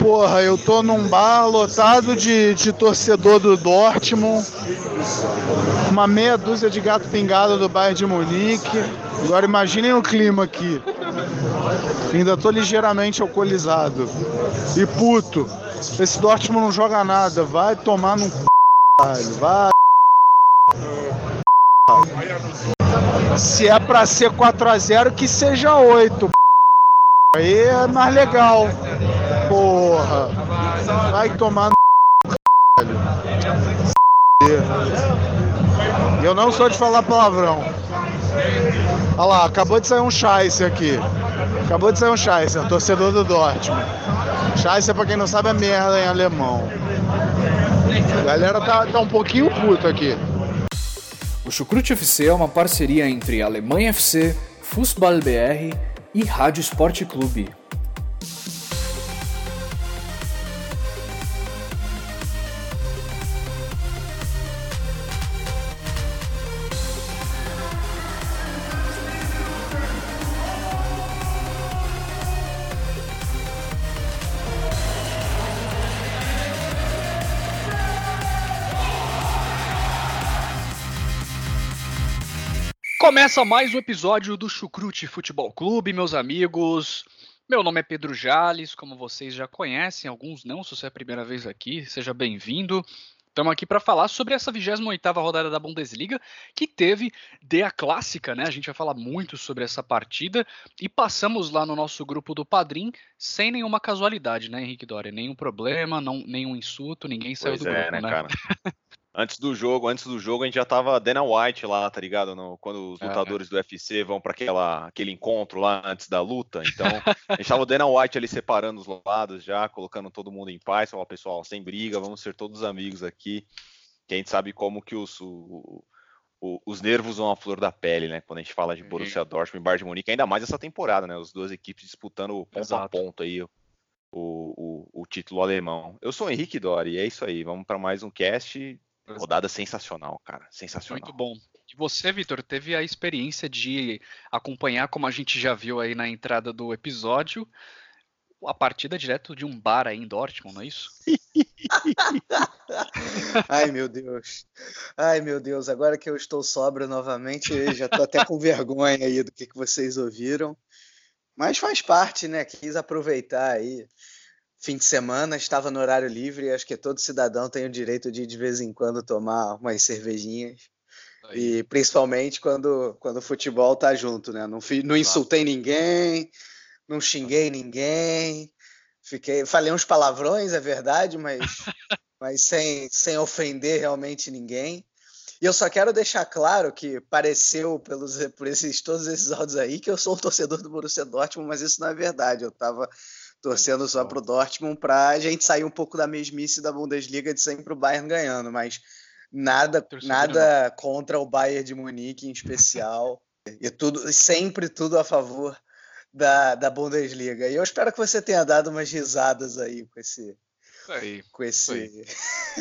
Porra, eu tô num bar lotado de, de torcedor do Dortmund, uma meia dúzia de gato pingado do bairro de Munique. Agora imaginem o clima aqui. Ainda tô ligeiramente alcoolizado. E puto, esse Dortmund não joga nada, vai tomar no c... vai. Se é pra ser 4x0, que seja 8. Aí é mais legal. Porra. Vai tomar no Eu não sou de falar palavrão. Olha lá, acabou de sair um Scheisse aqui. Acabou de sair um Scheisse, torcedor do Dortmund. Scheisse, pra quem não sabe, é merda em alemão. A galera tá, tá um pouquinho puto aqui. O Chucrute FC é uma parceria entre Alemanha FC, Fußball BR e Rádio Esporte Clube. Começa mais um episódio do Chucrute Futebol Clube, meus amigos. Meu nome é Pedro Jales, como vocês já conhecem, alguns não, se você é a primeira vez aqui, seja bem-vindo. Estamos aqui para falar sobre essa 28ª rodada da Bundesliga, que teve a Clássica, né? A gente vai falar muito sobre essa partida e passamos lá no nosso grupo do Padrim sem nenhuma casualidade, né, Henrique Doria? Nenhum problema, não, nenhum insulto, ninguém saiu pois do é, grupo, né, né? cara? Antes do jogo, antes do jogo, a gente já tava Dana White lá, tá ligado? No, quando os lutadores do UFC vão para aquele encontro lá antes da luta. Então, a gente tava o Dana White ali separando os lados já, colocando todo mundo em paz, falou, pessoal, sem briga, vamos ser todos amigos aqui. Que a gente sabe como que os, o- o- os nervos vão à flor da pele, né? Quando a gente fala de Uhum. Borussia Dortmund e Bayern de Munique, ainda mais essa temporada, né? As duas equipes disputando ponto a Exato. ponto aí o, o, o título alemão. Eu sou o Henrique Dori, é isso aí. Vamos para mais um cast. Rodada sensacional, cara. Sensacional. Muito bom. E você, Vitor, teve a experiência de acompanhar, como a gente já viu aí na entrada do episódio, a partida direto de um bar aí em Dortmund, não é isso? Ai, meu Deus. Ai, meu Deus. Agora que eu estou sóbrio novamente, eu já estou até com vergonha aí do que, que vocês ouviram. Mas faz parte, né? Quis aproveitar aí. Fim de semana, estava no horário livre acho que todo cidadão tem o direito de, de vez em quando, tomar umas cervejinhas. E principalmente quando, quando o futebol tá junto, né? Não, não insultei ninguém, não xinguei ninguém. Fiquei, falei uns palavrões, é verdade, mas, mas sem, sem ofender realmente ninguém. E eu só quero deixar claro que pareceu pelos, por esses, todos esses áudios aí que eu sou um torcedor do Borussia Dortmund, mas isso não é verdade. Eu tava torcendo só pro Dortmund pra gente sair um pouco da mesmice da Bundesliga de sempre o Bayern ganhando, mas nada, nada contra o Bayern de Munique em especial. E tudo, sempre tudo a favor da, da Bundesliga. E eu espero que você tenha dado umas risadas aí com esse, Isso aí. com esse,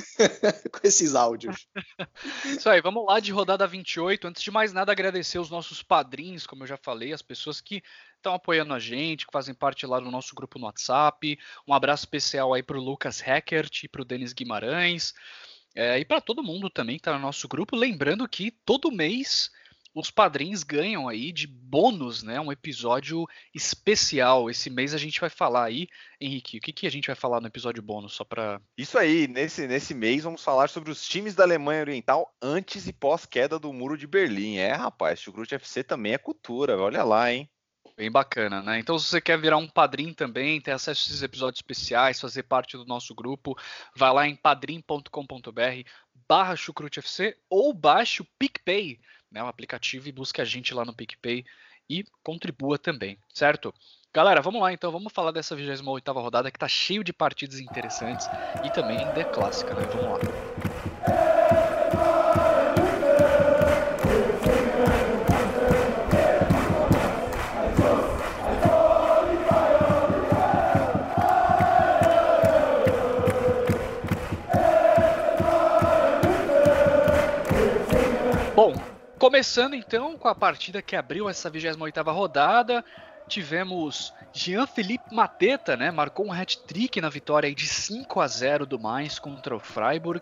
com esses áudios. Isso aí, vamos lá de rodada 28. Antes de mais nada, agradecer os nossos padrinhos, como eu já falei, as pessoas que estão apoiando a gente, que fazem parte lá do nosso grupo no WhatsApp. Um abraço especial aí pro Lucas Hackert e pro Denis Guimarães. É, e para todo mundo também que tá no nosso grupo. Lembrando que todo mês os padrinhos ganham aí de bônus, né? Um episódio especial. Esse mês a gente vai falar aí, Henrique, o que, que a gente vai falar no episódio bônus? Só para Isso aí, nesse, nesse mês vamos falar sobre os times da Alemanha Oriental antes e pós-queda do Muro de Berlim. É, rapaz, Chucrute FC também é cultura, olha lá, hein? Bem bacana, né? Então, se você quer virar um padrinho também, ter acesso a esses episódios especiais, fazer parte do nosso grupo, vai lá em padrim.com.br barra chucrutefc ou baixe o PicPay, né, o aplicativo, e busque a gente lá no PicPay e contribua também, certo? Galera, vamos lá então, vamos falar dessa 28ª rodada que tá cheio de partidas interessantes e também de clássica, né? Vamos lá. Começando então com a partida que abriu essa 28ª rodada, tivemos Jean-Philippe Mateta, né? Marcou um hat-trick na vitória de 5 a 0 do mais contra o Freiburg.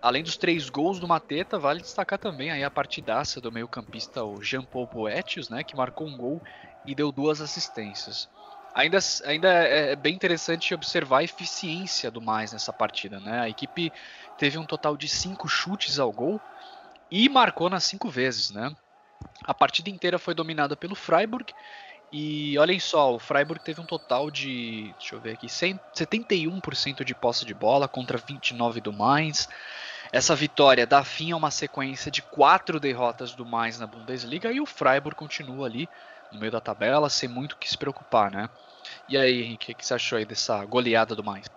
Além dos três gols do Mateta, vale destacar também aí a partidaça do meio-campista o Jean-Paul Boetius, né, que marcou um gol e deu duas assistências. Ainda, ainda é, é bem interessante observar a eficiência do mais nessa partida, né? A equipe teve um total de cinco chutes ao gol e marcou nas cinco vezes, né? A partida inteira foi dominada pelo Freiburg e olhem só, o Freiburg teve um total de, deixa eu ver aqui, 71% de posse de bola contra 29 do Mainz. Essa vitória dá fim a uma sequência de quatro derrotas do Mainz na Bundesliga e o Freiburg continua ali no meio da tabela, sem muito o que se preocupar, né? E aí, Henrique, o que você achou aí dessa goleada do Mainz?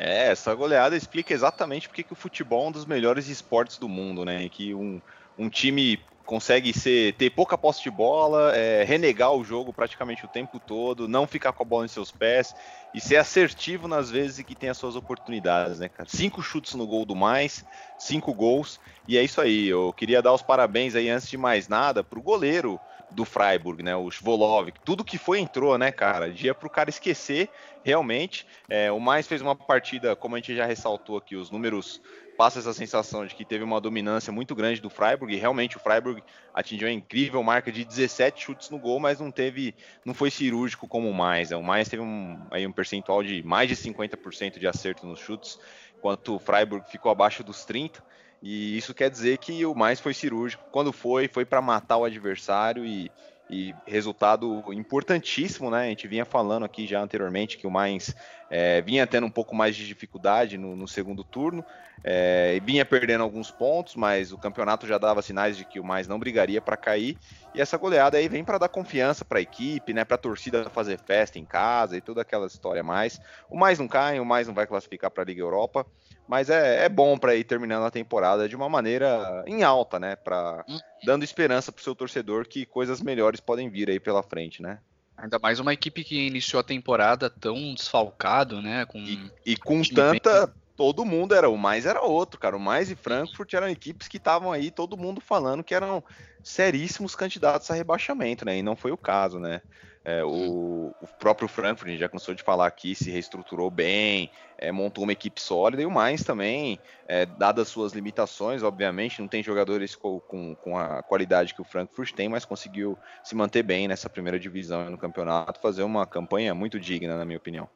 É, essa goleada explica exatamente porque que o futebol é um dos melhores esportes do mundo, né? Que um, um time consegue ser, ter pouca posse de bola, é, renegar o jogo praticamente o tempo todo, não ficar com a bola em seus pés e ser assertivo nas vezes que tem as suas oportunidades, né, cara? Cinco chutes no gol do mais, cinco gols, e é isso aí. Eu queria dar os parabéns aí, antes de mais nada, pro goleiro do Freiburg, né? O Svolov, tudo que foi entrou, né, cara? Dia pro cara esquecer, realmente. É, o mais fez uma partida, como a gente já ressaltou aqui, os números passa essa sensação de que teve uma dominância muito grande do Freiburg, e realmente o Freiburg atingiu a incrível marca de 17 chutes no gol, mas não teve, não foi cirúrgico como o mais. Né? O mais teve um, aí um percentual de mais de 50% de acerto nos chutes, enquanto o Freiburg ficou abaixo dos 30. E isso quer dizer que o mais foi cirúrgico. Quando foi, foi para matar o adversário e e resultado importantíssimo, né? A gente vinha falando aqui já anteriormente que o Mainz é, vinha tendo um pouco mais de dificuldade no, no segundo turno, é, e vinha perdendo alguns pontos, mas o campeonato já dava sinais de que o Mainz não brigaria para cair. E essa goleada aí vem para dar confiança para a equipe, né? Para a torcida fazer festa em casa e toda aquela história mais. O mais não cai, o mais não vai classificar para a Liga Europa. Mas é, é bom para ir terminando a temporada de uma maneira em alta, né? Pra, hum. Dando esperança para o seu torcedor que coisas melhores podem vir aí pela frente, né? Ainda mais uma equipe que iniciou a temporada tão desfalcado, né? Com e, e com tanta. Bem... Todo mundo era. O mais era outro, cara. O mais e Frankfurt eram equipes que estavam aí, todo mundo falando que eram seríssimos candidatos a rebaixamento, né? E não foi o caso, né? É, o, o, próprio Frankfurt, a gente já cansou de falar aqui, se reestruturou bem, é, montou uma equipe sólida, e o Mainz também, é, dadas suas limitações, obviamente, não tem jogadores com, com, com, a qualidade que o Frankfurt tem, mas conseguiu se manter bem nessa primeira divisão no campeonato, fazer uma campanha muito digna, na minha opinião.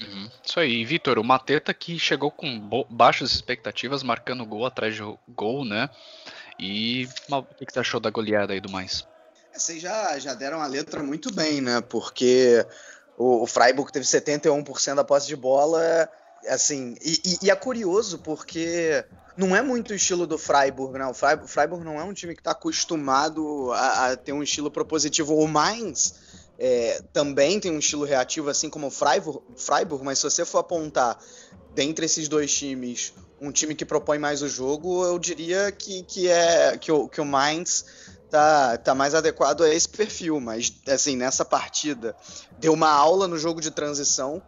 Uhum. Isso aí, Vitor, o Mateta que chegou com baixas expectativas, marcando gol atrás de gol, né? E o que você achou da goleada aí do mais? Vocês já, já deram a letra muito bem, né? Porque o, o Freiburg teve 71% da posse de bola, assim, e, e, e, é curioso porque não é muito o estilo do Freiburg, né? O Freiburg, Freiburg não é um time que está acostumado a, a, ter um estilo propositivo. O Mainz é, também tem um estilo reativo, assim como o Freiburg, Freiburg, mas se você for apontar dentre esses dois times um time que propõe mais o jogo, eu diria que, que é que o, que o Mainz tá, tá mais adequado a esse perfil, mas assim, nessa partida deu uma aula no jogo de transição.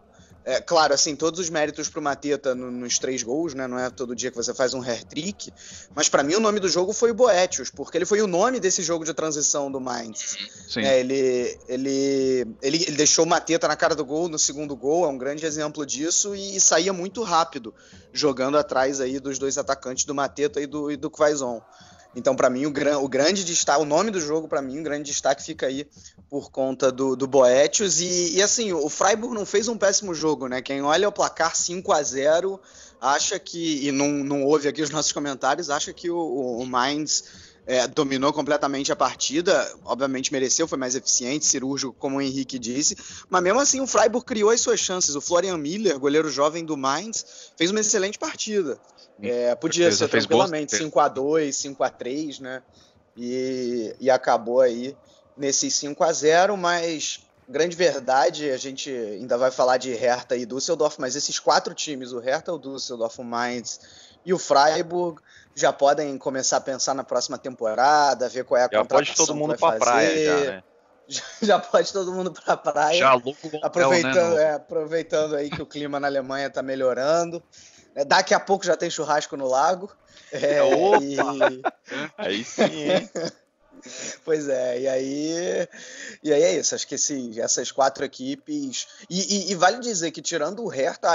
É, claro, assim, todos os méritos pro Mateta no, nos três gols, né? Não é todo dia que você faz um hair trick, mas para mim o nome do jogo foi o Boetius, porque ele foi o nome desse jogo de transição do Mainz. É, ele, ele, ele, ele, deixou o Mateta na cara do gol no segundo gol, é um grande exemplo disso, e, e saía muito rápido, jogando atrás aí dos dois atacantes do Mateta e do, e do Quaison. Então, para mim, o, gran, o, grande destaque, o nome do jogo, para mim, o grande destaque fica aí por conta do, do Boetius. E, e, assim, o Freiburg não fez um péssimo jogo, né? Quem olha o placar 5 a 0 acha que, e não, não ouve aqui os nossos comentários, acha que o, o Mainz é, dominou completamente a partida, obviamente mereceu, foi mais eficiente, cirúrgico, como o Henrique disse, mas mesmo assim o Freiburg criou as suas chances. O Florian Miller, goleiro jovem do Mainz, fez uma excelente partida. É, podia ser tranquilamente 5 a 2 5 a 3 né? E, e acabou aí nesses 5 a 0 mas grande verdade, a gente ainda vai falar de Hertha e Düsseldorf, mas esses quatro times, o Hertha, o Düsseldorf, o Mainz e o Freiburg, já podem começar a pensar na próxima temporada, ver qual é a já pode todo mundo para praia já, né? já, pode todo mundo para praia. Já aproveitando, né, é, aproveitando aí que o clima na Alemanha está melhorando. É, daqui a pouco já tem churrasco no lago. É, Opa! E... Aí sim, hein? Pois é, e aí, e aí é isso. Acho que esse, essas quatro equipes. E, e, e, vale dizer que, tirando o Hertha,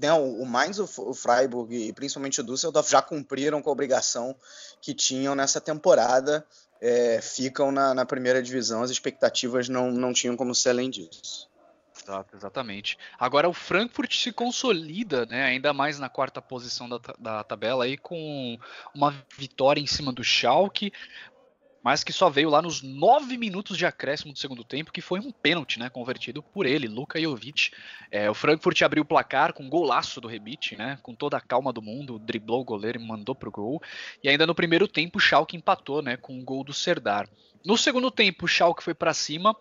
né, o Mainz, o Freiburg e principalmente o Düsseldorf já cumpriram com a obrigação que tinham nessa temporada. É, ficam na, na, primeira divisão, as expectativas não, não tinham como ser além disso. Exato, exatamente. Agora o Frankfurt se consolida, né, ainda mais na quarta posição da, da tabela aí com uma vitória em cima do Schalke, mas que só veio lá nos nove minutos de acréscimo do segundo tempo, que foi um pênalti, né, convertido por ele, Luka Jovic. É, o Frankfurt abriu o placar com um golaço do Rebite, né, com toda a calma do mundo, driblou o goleiro e mandou pro gol. E ainda no primeiro tempo o Schalke empatou, né, com o um gol do Serdar. No segundo tempo o Schalke foi para cima,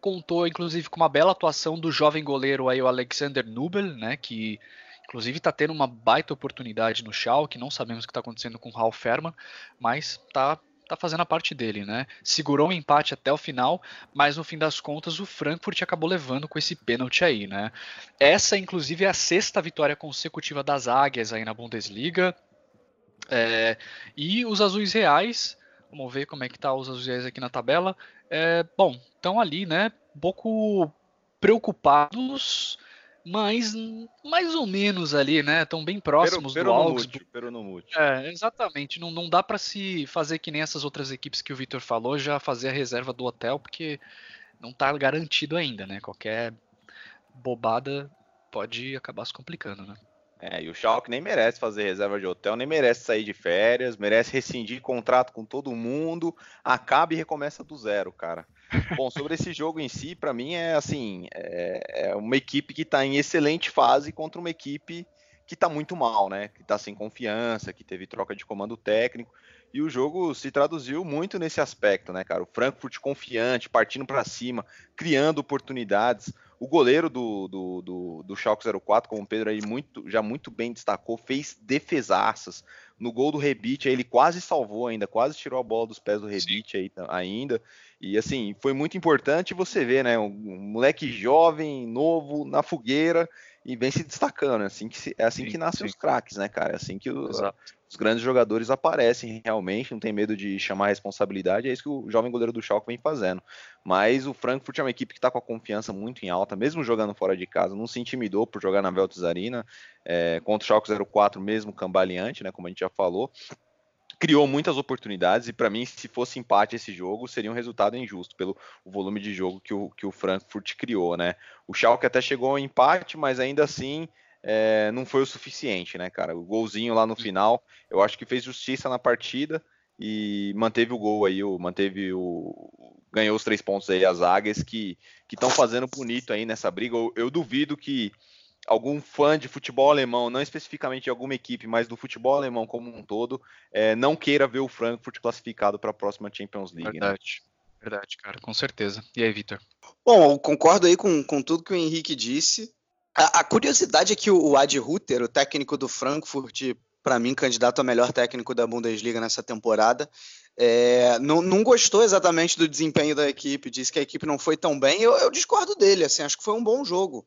contou inclusive com uma bela atuação do jovem goleiro aí, o Alexander Nubel, né, que inclusive está tendo uma baita oportunidade no Schalke, não sabemos o que está acontecendo com o Ralf Ferman, mas está tá fazendo a parte dele, né? Segurou o um empate até o final, mas no fim das contas o Frankfurt acabou levando com esse pênalti aí, né? Essa, inclusive, é a sexta vitória consecutiva das Águias aí na Bundesliga. É, e os azuis reais, vamos ver como é que tá os azuis reais aqui na tabela. É, bom, estão ali, né? Um pouco preocupados mas mais ou menos ali, né? Estão bem próximos pero, pero do Augsburg. Pero no mute. É, exatamente. Não, não dá para se fazer que nem essas outras equipes que o Victor falou, já fazer a reserva do hotel, porque não está garantido ainda, né? Qualquer bobada pode acabar se complicando, né? É, e o Schalke nem merece fazer reserva de hotel, nem merece sair de férias, merece rescindir contrato com todo mundo, acaba e recomeça do zero, cara. Bom, sobre esse jogo em si, para mim é assim, é, é uma equipe que está em excelente fase contra uma equipe que está muito mal, né? Que está sem confiança, que teve troca de comando técnico. E o jogo se traduziu muito nesse aspecto, né, cara? O Frankfurt confiante, partindo para cima, criando oportunidades. O goleiro do, do, do, do Schalke 04, como o Pedro aí muito, já muito bem destacou, fez defesaças. No gol do Rebite, ele quase salvou ainda, quase tirou a bola dos pés do Rebite aí ainda. E assim, foi muito importante você ver, né? Um moleque jovem, novo, na fogueira e vem se destacando. É assim que, se, é assim sim, que nascem sim. os craques, né, cara? É assim que o, os grandes jogadores aparecem realmente, não tem medo de chamar a responsabilidade. É isso que o jovem goleiro do Schalke vem fazendo. Mas o Frankfurt é uma equipe que está com a confiança muito em alta, mesmo jogando fora de casa, não se intimidou por jogar na Veltz Arena, é, contra o Schalke 04 mesmo, cambaleante, né, como a gente já falou criou muitas oportunidades e para mim, se fosse empate esse jogo, seria um resultado injusto pelo volume de jogo que o, que o Frankfurt criou, né? O Schalke até chegou ao empate, mas ainda assim é, não foi o suficiente, né, cara? O golzinho lá no final, eu acho que fez justiça na partida e manteve o gol aí, o, manteve o ganhou os três pontos aí as águias que estão fazendo bonito aí nessa briga. Eu, eu duvido que algum fã de futebol alemão, não especificamente de alguma equipe, mas do futebol alemão como um todo, é, não queira ver o Frankfurt classificado para a próxima Champions League. Né? Verdade. Né? Verdade, cara, com certeza. E aí, Vitor? Bom, eu concordo aí com, com tudo que o Henrique disse. A, a curiosidade é que o, o Ad Ruther, o técnico do Frankfurt, para mim, candidato a melhor técnico da Bundesliga nessa temporada, é, não, não, gostou exatamente do desempenho da equipe, disse que a equipe não foi tão bem. Eu, eu discordo dele, assim, acho que foi um bom jogo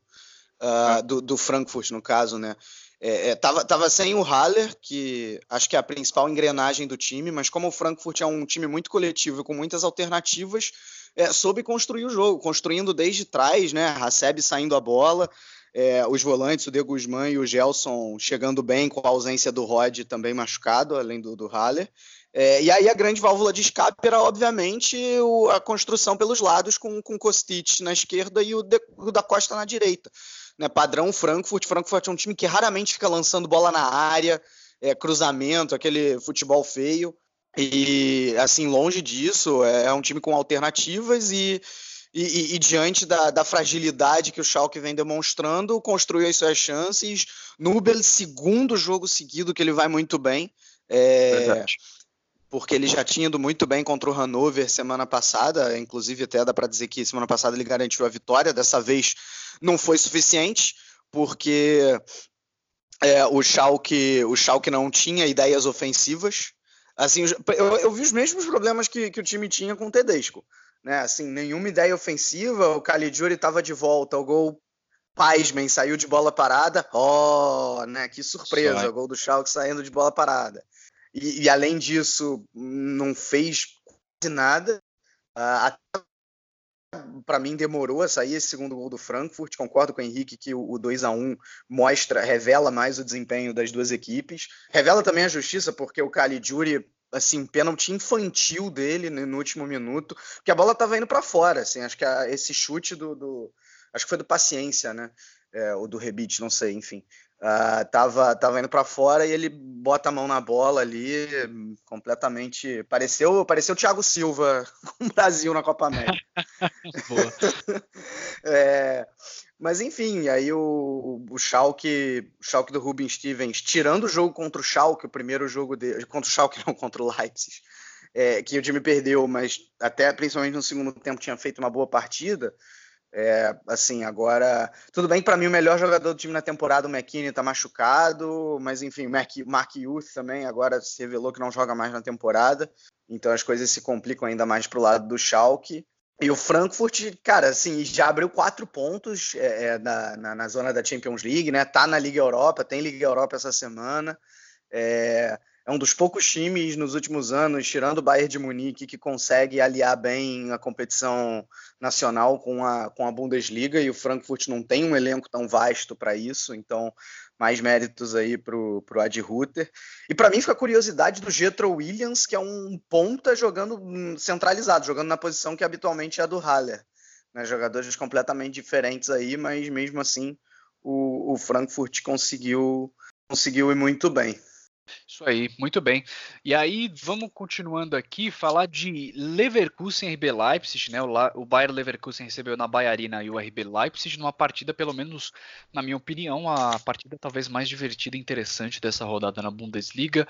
uh, do, do, Frankfurt, no caso, né? É, é, tava, tava sem o Haller, que acho que é a principal engrenagem do time, mas como o Frankfurt é um time muito coletivo com muitas alternativas, é, soube construir o jogo, construindo desde trás, né? Haseb saindo a bola, é, os volantes, o De Guzman e o Gelson chegando bem com a ausência do Rod também machucado, além do, do Haller. É, e aí a grande válvula de escape era, obviamente, o, a construção pelos lados com, com Kostic na esquerda e o, de, o da Costa na direita né, padrão Frankfurt. Frankfurt é um time que raramente fica lançando bola na área, é, cruzamento, aquele futebol feio. E, assim, longe disso, é, é um time com alternativas e, e, e, diante da, da, fragilidade que o Schalke vem demonstrando, construiu as suas chances. Nubel, segundo jogo seguido que ele vai muito bem. É, Verdade porque ele já tinha ido muito bem contra o Hannover semana passada, inclusive até dá para dizer que semana passada ele garantiu a vitória, dessa vez não foi suficiente, porque é, o, Schalke, o Schalke não tinha ideias ofensivas, assim, eu, eu vi os mesmos problemas que, que o time tinha com o Tedesco, né, assim, nenhuma ideia ofensiva, o Caligiuri estava de volta, o gol Paisman saiu de bola parada, oh, né, que surpresa, o gol do Schalke saindo de bola parada. E, e, além disso, não fez nada. Uh, para mim demorou a sair esse segundo gol do Frankfurt. Concordo com o Henrique que o, 2 a 1 mostra, revela mais o desempenho das duas equipes. Revela também a justiça, porque o Caligiuri, assim, pênalti infantil dele no último minuto, porque a bola estava indo para fora, assim, acho que a, esse chute do, do, acho que foi do Paciência, né? É, ou do Rebite, não sei, enfim. Uh, tava, tava indo para fora e ele bota a mão na bola ali, completamente. Pareceu, pareceu o Thiago Silva com o Brasil na Copa América. é, mas enfim, aí o, o Schalke, o Schalke do Rubin Stevens, tirando o jogo contra o Schalke, o primeiro jogo dele, contra o Schalke não, contra o Leipzig, é, que o time perdeu, mas até principalmente no segundo tempo tinha feito uma boa partida. É, assim, agora. Tudo bem, para mim, o melhor jogador do time na temporada, o McKinney, tá machucado, mas enfim, o Mark, Mark Youth também agora se revelou que não joga mais na temporada, então as coisas se complicam ainda mais pro lado do Schalke. E o Frankfurt, cara, assim, já abriu quatro pontos é, é, na, na, na, zona da Champions League, né? Tá na Liga Europa, tem Liga Europa essa semana. É, é um dos poucos times nos últimos anos, tirando o Bayern de Munique, que consegue aliar bem a competição nacional com a, com a Bundesliga, e o Frankfurt não tem um elenco tão vasto para isso, então mais méritos aí para o Ad Ruther. E para mim fica a curiosidade do Getro Williams, que é um ponta jogando centralizado, jogando na posição que habitualmente é a do Haller. Né? Jogadores completamente diferentes aí, mas mesmo assim o, o Frankfurt conseguiu, conseguiu ir muito bem. Isso aí, muito bem. E aí, vamos continuando aqui, falar de Leverkusen e RB Leipzig, né? O, La o Bayer Leverkusen recebeu na Baiarina e o RB Leipzig numa partida, pelo menos na minha opinião, a partida talvez mais divertida e interessante dessa rodada na Bundesliga,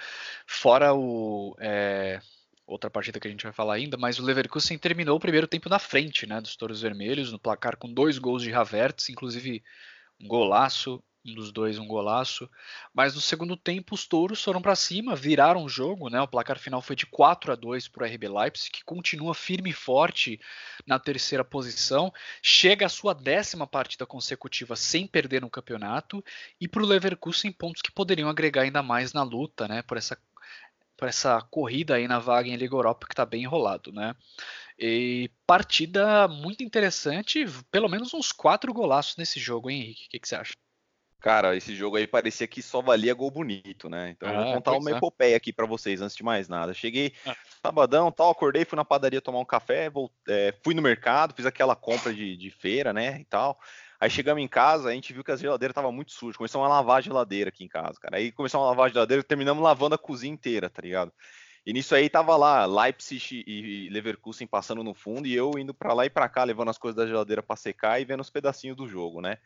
fora o. É, outra partida que a gente vai falar ainda, mas o Leverkusen terminou o primeiro tempo na frente, né, dos Touros Vermelhos, no placar com dois gols de Havertz, inclusive um golaço um dos dois um golaço. Mas no segundo tempo os touros foram para cima, viraram o jogo, né? O placar final foi de 4 a 2 para o RB Leipzig, que continua firme e forte na terceira posição, chega à sua décima partida consecutiva sem perder no campeonato e para o Leverkusen pontos que poderiam agregar ainda mais na luta, né? Por essa por essa corrida aí na vaga em Liga Europa que está bem enrolado, né? E partida muito interessante, pelo menos uns quatro golaços nesse jogo, hein, Henrique? O que, que você acha? Cara, esse jogo aí parecia que só valia gol bonito, né? Então ah, eu vou ah, contar uma é. epopeia aqui para vocês antes de mais nada. Cheguei ah. sabadão, tal, acordei, fui na padaria tomar um café, é, fui no mercado, fiz aquela compra de, de, feira, né, e tal. Aí chegamos em casa, a gente viu que a geladeira estava muito suja, começamos a lavar a geladeira aqui em casa, cara. Aí começamos a lavar a geladeira, terminamos lavando a cozinha inteira, tá ligado? E nisso aí tava lá Leipzig e Leverkusen passando no fundo e eu indo para lá e para cá levando as coisas da geladeira para secar e vendo os pedacinhos do jogo, né?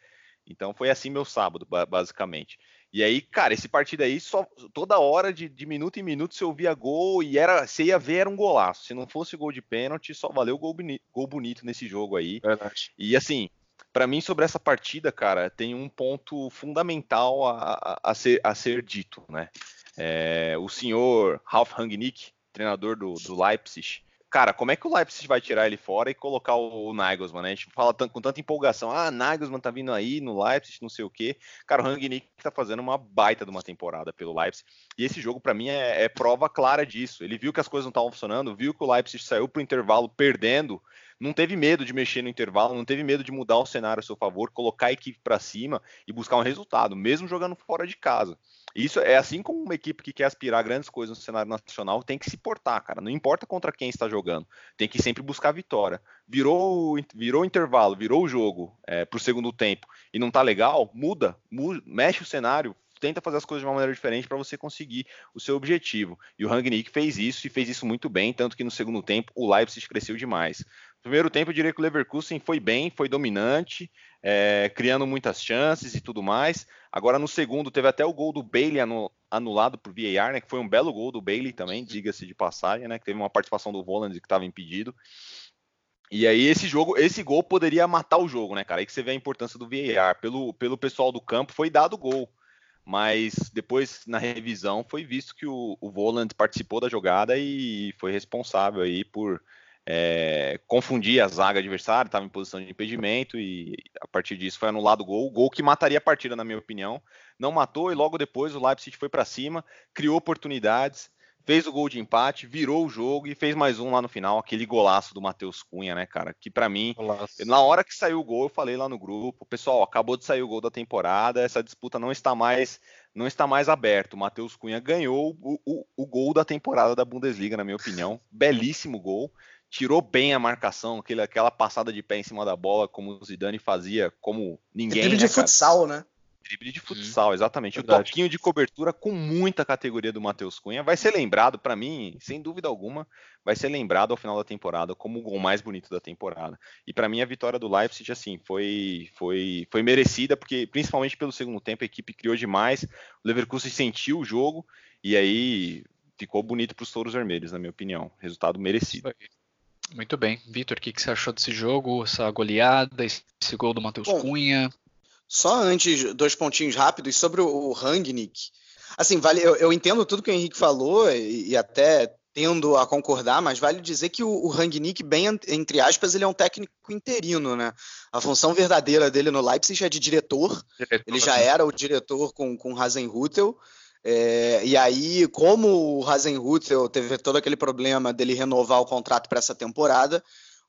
Então foi assim meu sábado, basicamente. E aí, cara, esse partido aí, só toda hora, de, de minuto em minuto, você ouvia gol e era, você ia ver, era um golaço. Se não fosse gol de pênalti, só valeu gol, boni, gol bonito nesse jogo aí. Verdade. E assim, para mim, sobre essa partida, cara, tem um ponto fundamental a, a, a ser, a ser dito, né? É, o senhor Ralf Rangnick, treinador do, do Leipzig, cara, como é que o Leipzig vai tirar ele fora e colocar o, Nagelsmann, né? A gente fala com tanta empolgação, ah, Nagelsmann tá vindo aí no Leipzig, não sei o quê. Cara, o Rangnick tá fazendo uma baita de uma temporada pelo Leipzig. E esse jogo, para mim, é, é, prova clara disso. Ele viu que as coisas não estavam funcionando, viu que o Leipzig saiu pro intervalo perdendo, não teve medo de mexer no intervalo, não teve medo de mudar o cenário a seu favor, colocar a equipe para cima e buscar um resultado, mesmo jogando fora de casa. Isso é assim como uma equipe que quer aspirar grandes coisas no cenário nacional tem que se portar, cara. Não importa contra quem está jogando, tem que sempre buscar vitória. Virou, virou intervalo, virou o jogo é, para o segundo tempo e não tá legal, muda, muda, mexe o cenário, tenta fazer as coisas de uma maneira diferente para você conseguir o seu objetivo. E o Rangnick fez isso e fez isso muito bem, tanto que no segundo tempo o Leipzig cresceu demais. Primeiro tempo, eu diria que o Leverkusen foi bem, foi dominante, é, criando muitas chances e tudo mais. Agora, no segundo, teve até o gol do Bailey anulado por VAR, né? Que foi um belo gol do Bailey também, diga-se de passagem, né? Que teve uma participação do Voland que estava impedido. E aí, esse jogo, esse gol poderia matar o jogo, né, cara? Aí que você vê a importância do VAR. Pelo, pelo pessoal do campo, foi dado o gol. Mas depois, na revisão, foi visto que o, o Voland participou da jogada e foi responsável aí por é, confundia a zaga adversária, estava em posição de impedimento e a partir disso foi anulado o gol, o gol que mataria a partida, na minha opinião. Não matou e logo depois o Leipzig foi para cima, criou oportunidades, fez o gol de empate, virou o jogo e fez mais um lá no final, aquele golaço do Matheus Cunha, né, cara? Que para mim, golaço. na hora que saiu o gol, eu falei lá no grupo, pessoal, acabou de sair o gol da temporada, essa disputa não está mais não está mais aberto. O Matheus Cunha ganhou o, o, o gol da temporada da Bundesliga, na minha opinião. Belíssimo gol tirou bem a marcação, aquele, aquela passada de pé em cima da bola, como o Zidane fazia, como ninguém. Drible né, de futsal, né? Drible de futsal, exatamente. Verdade. O toquinho de cobertura com muita categoria do Matheus Cunha. Vai ser lembrado, para mim, sem dúvida alguma, vai ser lembrado ao final da temporada como o gol mais bonito da temporada. E para mim, a vitória do Leipzig, assim, foi, foi, foi merecida, porque principalmente pelo segundo tempo a equipe criou demais, o Leverkusen sentiu o jogo, e aí ficou bonito para os touros vermelhos, na minha opinião. Resultado merecido. Muito bem. Vitor, o que, que, você achou desse jogo, essa goleada, esse gol do Matheus Cunha? Só antes, dois pontinhos rápidos sobre o Rangnick. Assim, vale, eu, eu entendo tudo que o Henrique falou e, e, até tendo a concordar, mas vale dizer que o, o Rangnick, bem entre aspas, ele é um técnico interino, né? A função verdadeira dele no Leipzig é de diretor. diretor ele já era o diretor com, com Hasenhutel. É, e aí, como o Hasenhutel teve todo aquele problema dele renovar o contrato para essa temporada,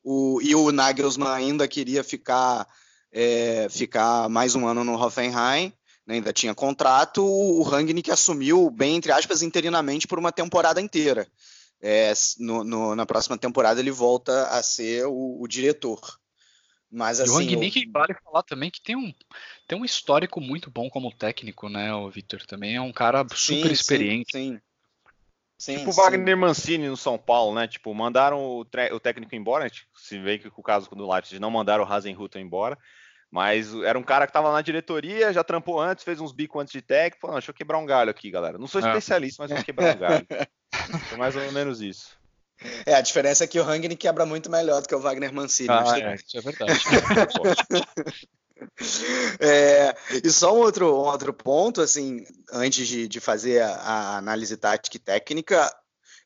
o, e o Nagelsmann ainda queria ficar, é, ficar mais um ano no Hoffenheim, né, ainda tinha contrato, o Rangnick assumiu, bem entre aspas, interinamente por uma temporada inteira. É, no, no, na próxima temporada ele volta a ser o, o diretor. Mas assim. E o Rangnick eu... vale falar também que tem um, tem um histórico muito bom como técnico, né, o Victor? Também é um cara super sim, experiente. Sim, sim. Sim, tipo o Wagner Mancini no São Paulo, né? Tipo, mandaram o, o técnico embora, tipo, se vê que o caso do Leipzig não mandaram o Hasenhutel embora, mas era um cara que estava na diretoria, já trampou antes, fez uns bicos antes de técnico, falou, deixa eu quebrar um galho aqui, galera. Não sou é. especialista, mas vou quebrar um galho. Foi mais ou menos isso. É, a diferença é que o Rangnick quebra muito melhor do que o Wagner Mancini. Ah, é, isso é verdade. é, e só um outro, um outro ponto, assim, antes de, de fazer a, a, análise tática e técnica,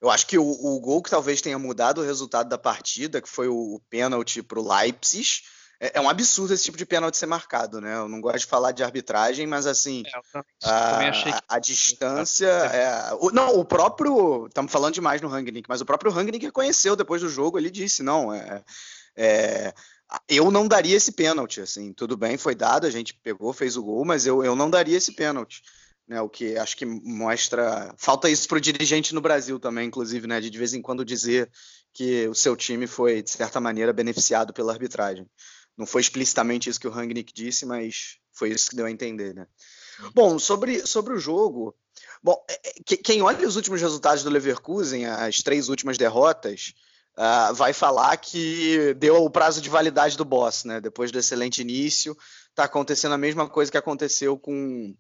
eu acho que o, o, gol que talvez tenha mudado o resultado da partida, que foi o, o pênalti para o Leipzig, é, é, um absurdo esse tipo de pênalti ser marcado, né? Eu não gosto de falar de arbitragem, mas assim, é, a, a, a, distância. É, o, não, o próprio. Estamos falando demais no Rangnick, mas o próprio Rangnick reconheceu depois do jogo, ele disse: não, é, é, eu não daria esse pênalti. Assim, tudo bem, foi dado, a gente pegou, fez o gol, mas eu, eu não daria esse pênalti. Né, o que acho que mostra. Falta isso para o dirigente no Brasil também, inclusive, né, de de vez em quando dizer que o seu time foi, de certa maneira, beneficiado pela arbitragem. Não foi explicitamente isso que o Rangnick disse, mas foi isso que deu a entender, né? Bom, sobre, sobre o jogo, bom, é, é, quem olha os últimos resultados do Leverkusen, as três últimas derrotas, uh, vai falar que deu o prazo de validade do boss, né? Depois do excelente início, está acontecendo a mesma coisa que aconteceu com,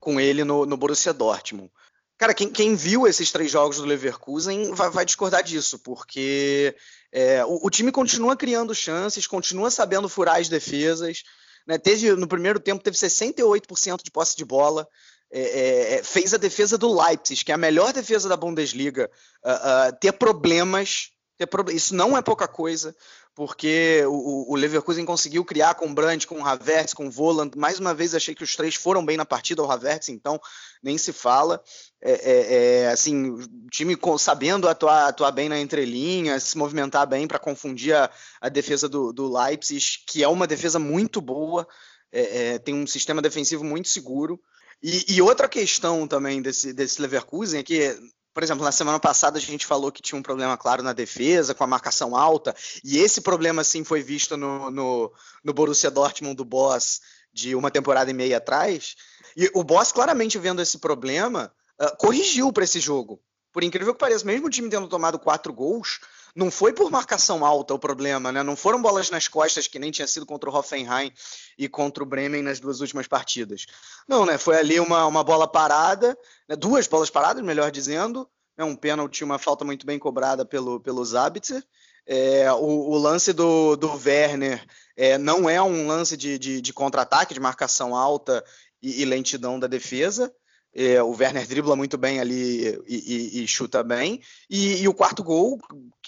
com ele no, no Borussia Dortmund. Cara, quem, quem, viu esses três jogos do Leverkusen vai, vai discordar disso, porque é, o, o, time continua criando chances, continua sabendo furar as defesas. Né? Teve, no primeiro tempo teve 68% de posse de bola. É, é, é, fez a defesa do Leipzig, que é a melhor defesa da Bundesliga, uh, uh, ter problemas. Pro... Isso não é pouca coisa porque o, o, Leverkusen conseguiu criar com o Brandt, com o Havertz, com o Voland. Mais uma vez, achei que os três foram bem na partida, o Havertz, então, nem se fala. É, é, é assim, o time sabendo atuar, atuar bem na entrelinha, se movimentar bem para confundir a, a defesa do, do, Leipzig, que é uma defesa muito boa, é, é, tem um sistema defensivo muito seguro. E, e, outra questão também desse, desse Leverkusen é que por exemplo, na semana passada a gente falou que tinha um problema claro na defesa, com a marcação alta, e esse problema sim foi visto no, no, no Borussia Dortmund do Boss de uma temporada e meia atrás. E o Boss, claramente vendo esse problema, uh, corrigiu para esse jogo. Por incrível que pareça, mesmo o time tendo tomado quatro gols, não foi por marcação alta o problema, né? Não foram bolas nas costas, que nem tinha sido contra o Hoffenheim e contra o Bremen nas duas últimas partidas. Não, né? Foi ali uma, uma bola parada, né? duas bolas paradas, melhor dizendo, né? um pênalti, uma falta muito bem cobrada pelo, pelo Zabitzer. É, o, o, lance do, do Werner é, não é um lance de, de, de contra-ataque, de marcação alta e, e lentidão da defesa. É, o Werner dribla muito bem ali e, e, e chuta bem. E, e, o quarto gol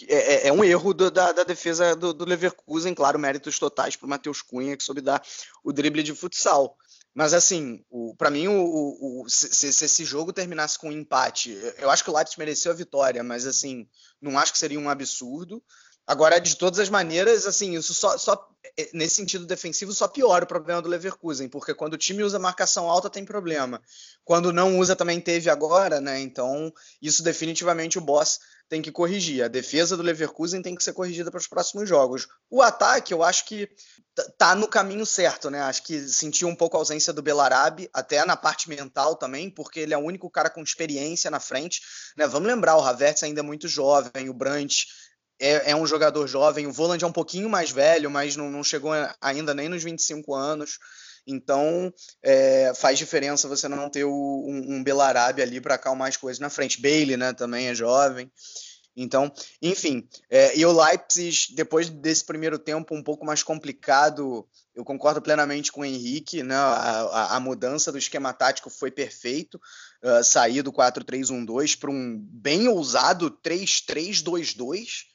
é, é, é um erro do, da, da, defesa do, do, Leverkusen, claro, méritos totais para o Matheus Cunha, que soube dar o drible de futsal. Mas assim, para mim, o, o se, se, esse jogo terminasse com um empate, eu acho que o Leipzig mereceu a vitória, mas assim, não acho que seria um absurdo. Agora, de todas as maneiras, assim, isso só, só é, nesse sentido defensivo só piora o problema do Leverkusen, porque quando o time usa marcação alta tem problema. Quando não usa também teve agora, né? Então, isso definitivamente o boss tem que corrigir. A defesa do Leverkusen tem que ser corrigida para os próximos jogos. O ataque, eu acho que tá no caminho certo, né? Acho que sentiu um pouco a ausência do Belarabe, até na parte mental também, porque ele é o único cara com experiência na frente, né? Vamos lembrar, o Havertz ainda é muito jovem, o Brandt é, é, um jogador jovem, o Voland é um pouquinho mais velho, mas não, não chegou ainda nem nos 25 anos. Então é, faz diferença você não ter o, um, um Belarabe ali para acalmar as coisas na frente. Bailey né, também é jovem. Então, enfim, é, e o Leipzig, depois desse primeiro tempo um pouco mais complicado, eu concordo plenamente com o Henrique, né? A, a, mudança do esquema tático foi perfeito, uh, sair do 4-3-1-2 para um bem ousado 3-3-2-2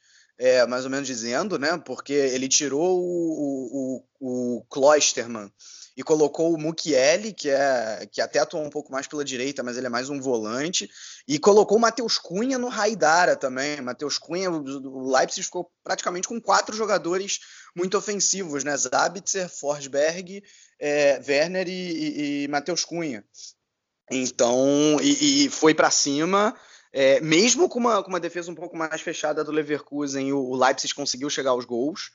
é, mais ou menos dizendo, né? Porque ele tirou o, o, o Klosterman e colocou o Mukiele, que é que até atua um pouco mais pela direita, mas ele é mais um volante, e colocou o Matheus Cunha no Raidara também. Matheus Cunha, o Leipzig ficou praticamente com quatro jogadores muito ofensivos, né? Zabitzer, Forsberg, é, Werner e, e, e Matheus Cunha. Então, e, e foi para cima é, mesmo com uma, com uma defesa um pouco mais fechada do Leverkusen, o, Leipzig conseguiu chegar aos gols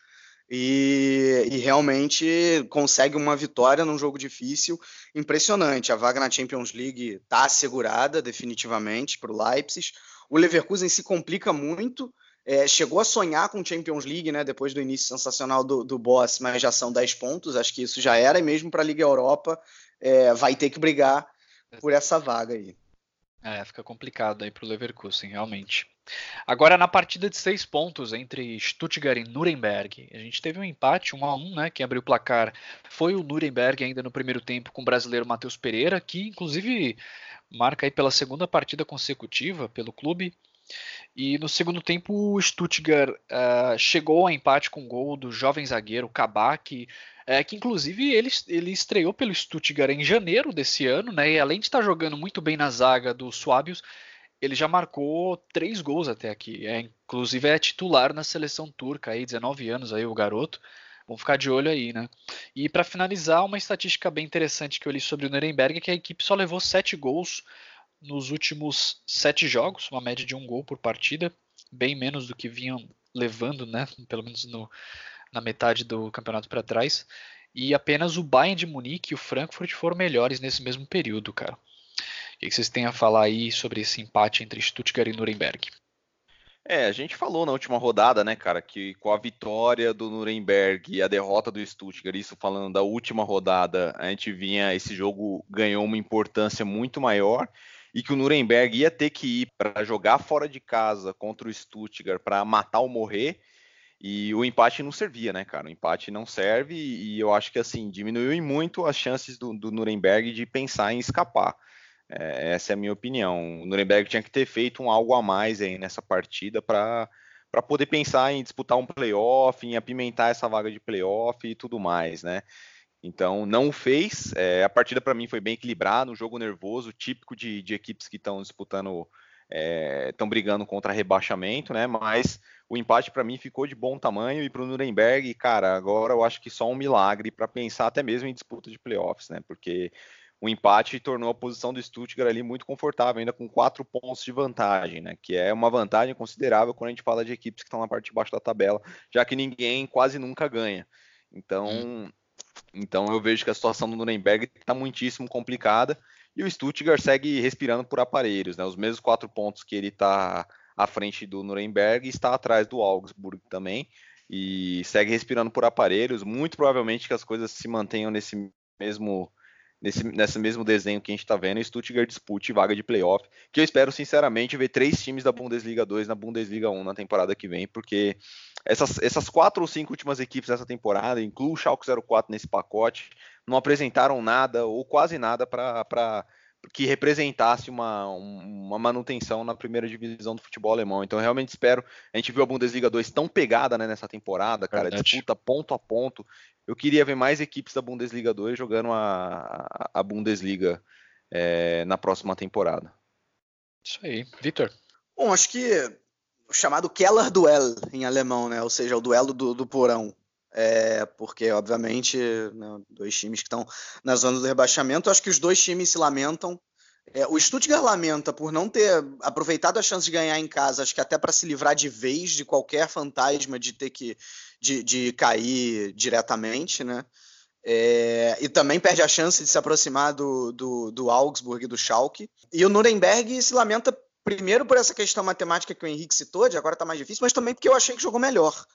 e, e, realmente consegue uma vitória num jogo difícil impressionante. A vaga na Champions League está assegurada definitivamente para o Leipzig. O Leverkusen se complica muito. É, chegou a sonhar com Champions League, né? Depois do início sensacional do, do Boss, mas já são 10 pontos. Acho que isso já era, e mesmo para a Liga Europa é, vai ter que brigar por essa vaga aí. É, fica complicado aí para o Leverkusen, realmente. Agora, na partida de seis pontos entre Stuttgart e Nuremberg, a gente teve um empate, um a um, né? Quem abriu o placar foi o Nuremberg ainda no primeiro tempo com o brasileiro Matheus Pereira, que inclusive marca aí pela segunda partida consecutiva pelo clube. E no segundo tempo, o Stuttgart uh, chegou a empate com gol do jovem zagueiro Kabak, é, que inclusive ele, ele estreou pelo Stuttgart em janeiro desse ano, né? E além de estar jogando muito bem na zaga do Suábios, ele já marcou três gols até aqui. É, inclusive é titular na seleção turca, aí 19 anos aí o garoto. Vamos ficar de olho aí, né? E para finalizar, uma estatística bem interessante que eu li sobre o Nuremberg é que a equipe só levou sete gols nos últimos sete jogos, uma média de um gol por partida, bem menos do que vinham levando, né? Pelo menos no, na metade do campeonato para trás. E apenas o Bayern de Munique e o Frankfurt foram melhores nesse mesmo período, cara. O que vocês têm a falar aí sobre esse empate entre Stuttgart e Nuremberg? É, a gente falou na última rodada, né, cara, que com a vitória do Nuremberg e a derrota do Stuttgart, isso falando da última rodada, a gente vinha, esse jogo ganhou uma importância muito maior e que o Nuremberg ia ter que ir para jogar fora de casa contra o Stuttgart para matar ou morrer e o empate não servia, né, cara? O empate não serve e eu acho que assim diminuiu muito as chances do, do Nuremberg de pensar em escapar. É, essa é a minha opinião. O Nuremberg tinha que ter feito um algo a mais aí nessa partida para para poder pensar em disputar um playoff, em apimentar essa vaga de playoff e tudo mais, né? Então não o fez. É, a partida para mim foi bem equilibrada, um jogo nervoso, típico de, de equipes que estão disputando, estão é, brigando contra rebaixamento, né? Mas o empate para mim ficou de bom tamanho e para o Nuremberg, cara, agora eu acho que só um milagre para pensar até mesmo em disputa de playoffs, né? Porque o empate tornou a posição do Stuttgart ali muito confortável, ainda com quatro pontos de vantagem, né? Que é uma vantagem considerável quando a gente fala de equipes que estão na parte de baixo da tabela, já que ninguém quase nunca ganha. Então, hum. Então eu vejo que a situação do Nuremberg está muitíssimo complicada e o Stuttgart segue respirando por aparelhos, né? Os mesmos quatro pontos que ele está à frente do Nuremberg está atrás do Augsburg também. E segue respirando por aparelhos. Muito provavelmente que as coisas se mantenham nesse mesmo nesse, nesse mesmo desenho que a gente está vendo, Stuttgart dispute vaga de playoff, que eu espero sinceramente ver três times da Bundesliga 2 na Bundesliga 1 na temporada que vem, porque essas, essas quatro ou cinco últimas equipes dessa temporada, incluo o Schalke 04 nesse pacote, não apresentaram nada ou quase nada para que representasse uma, uma manutenção na primeira divisão do futebol alemão. Então, realmente espero. A gente viu a Bundesliga 2 tão pegada né, nessa temporada, cara, Verdade. disputa ponto a ponto. Eu queria ver mais equipes da Bundesliga 2 jogando a, a Bundesliga é, na próxima temporada. Isso aí. Vitor? Bom, acho que o chamado Keller Duell em alemão, né? Ou seja, o duelo do, do porão. É, porque, obviamente, né, dois times que estão na zona do rebaixamento, acho que os dois times se lamentam. É, o Stuttgart lamenta por não ter aproveitado a chance de ganhar em casa, acho que até para se livrar de vez de qualquer fantasma de ter que de, de cair diretamente, né? É, e também perde a chance de se aproximar do, do, do Augsburg e do Schalke. E o Nuremberg se lamenta primeiro por essa questão matemática que o Henrique citou, de agora está mais difícil, mas também porque eu achei que jogou melhor.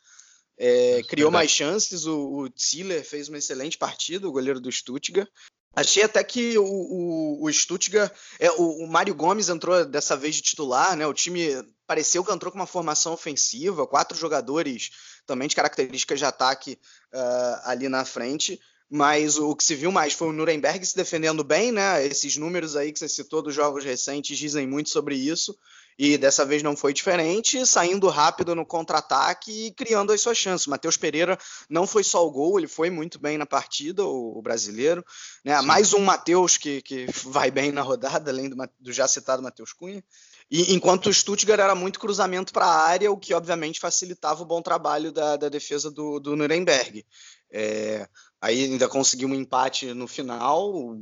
É, criou mais chances, o, o Ziller fez uma excelente partida, o goleiro do Stuttgart. Achei até que o, o, o Stuttgart, é, o, o Mário Gomes entrou dessa vez de titular, né? O time pareceu que entrou com uma formação ofensiva, quatro jogadores também de características de ataque uh, ali na frente. Mas o que se viu mais foi o Nuremberg se defendendo bem, né? Esses números aí que você citou dos jogos recentes dizem muito sobre isso. E dessa vez não foi diferente, saindo rápido no contra-ataque e criando as suas chances. Matheus Pereira não foi só o gol, ele foi muito bem na partida, o, brasileiro. Né? Mais um Matheus que, que vai bem na rodada, além do, do já citado Matheus Cunha. E, enquanto o Stuttgart era muito cruzamento para a área, o que obviamente facilitava o bom trabalho da, da defesa do, do Nuremberg. É, aí ainda conseguiu um empate no final,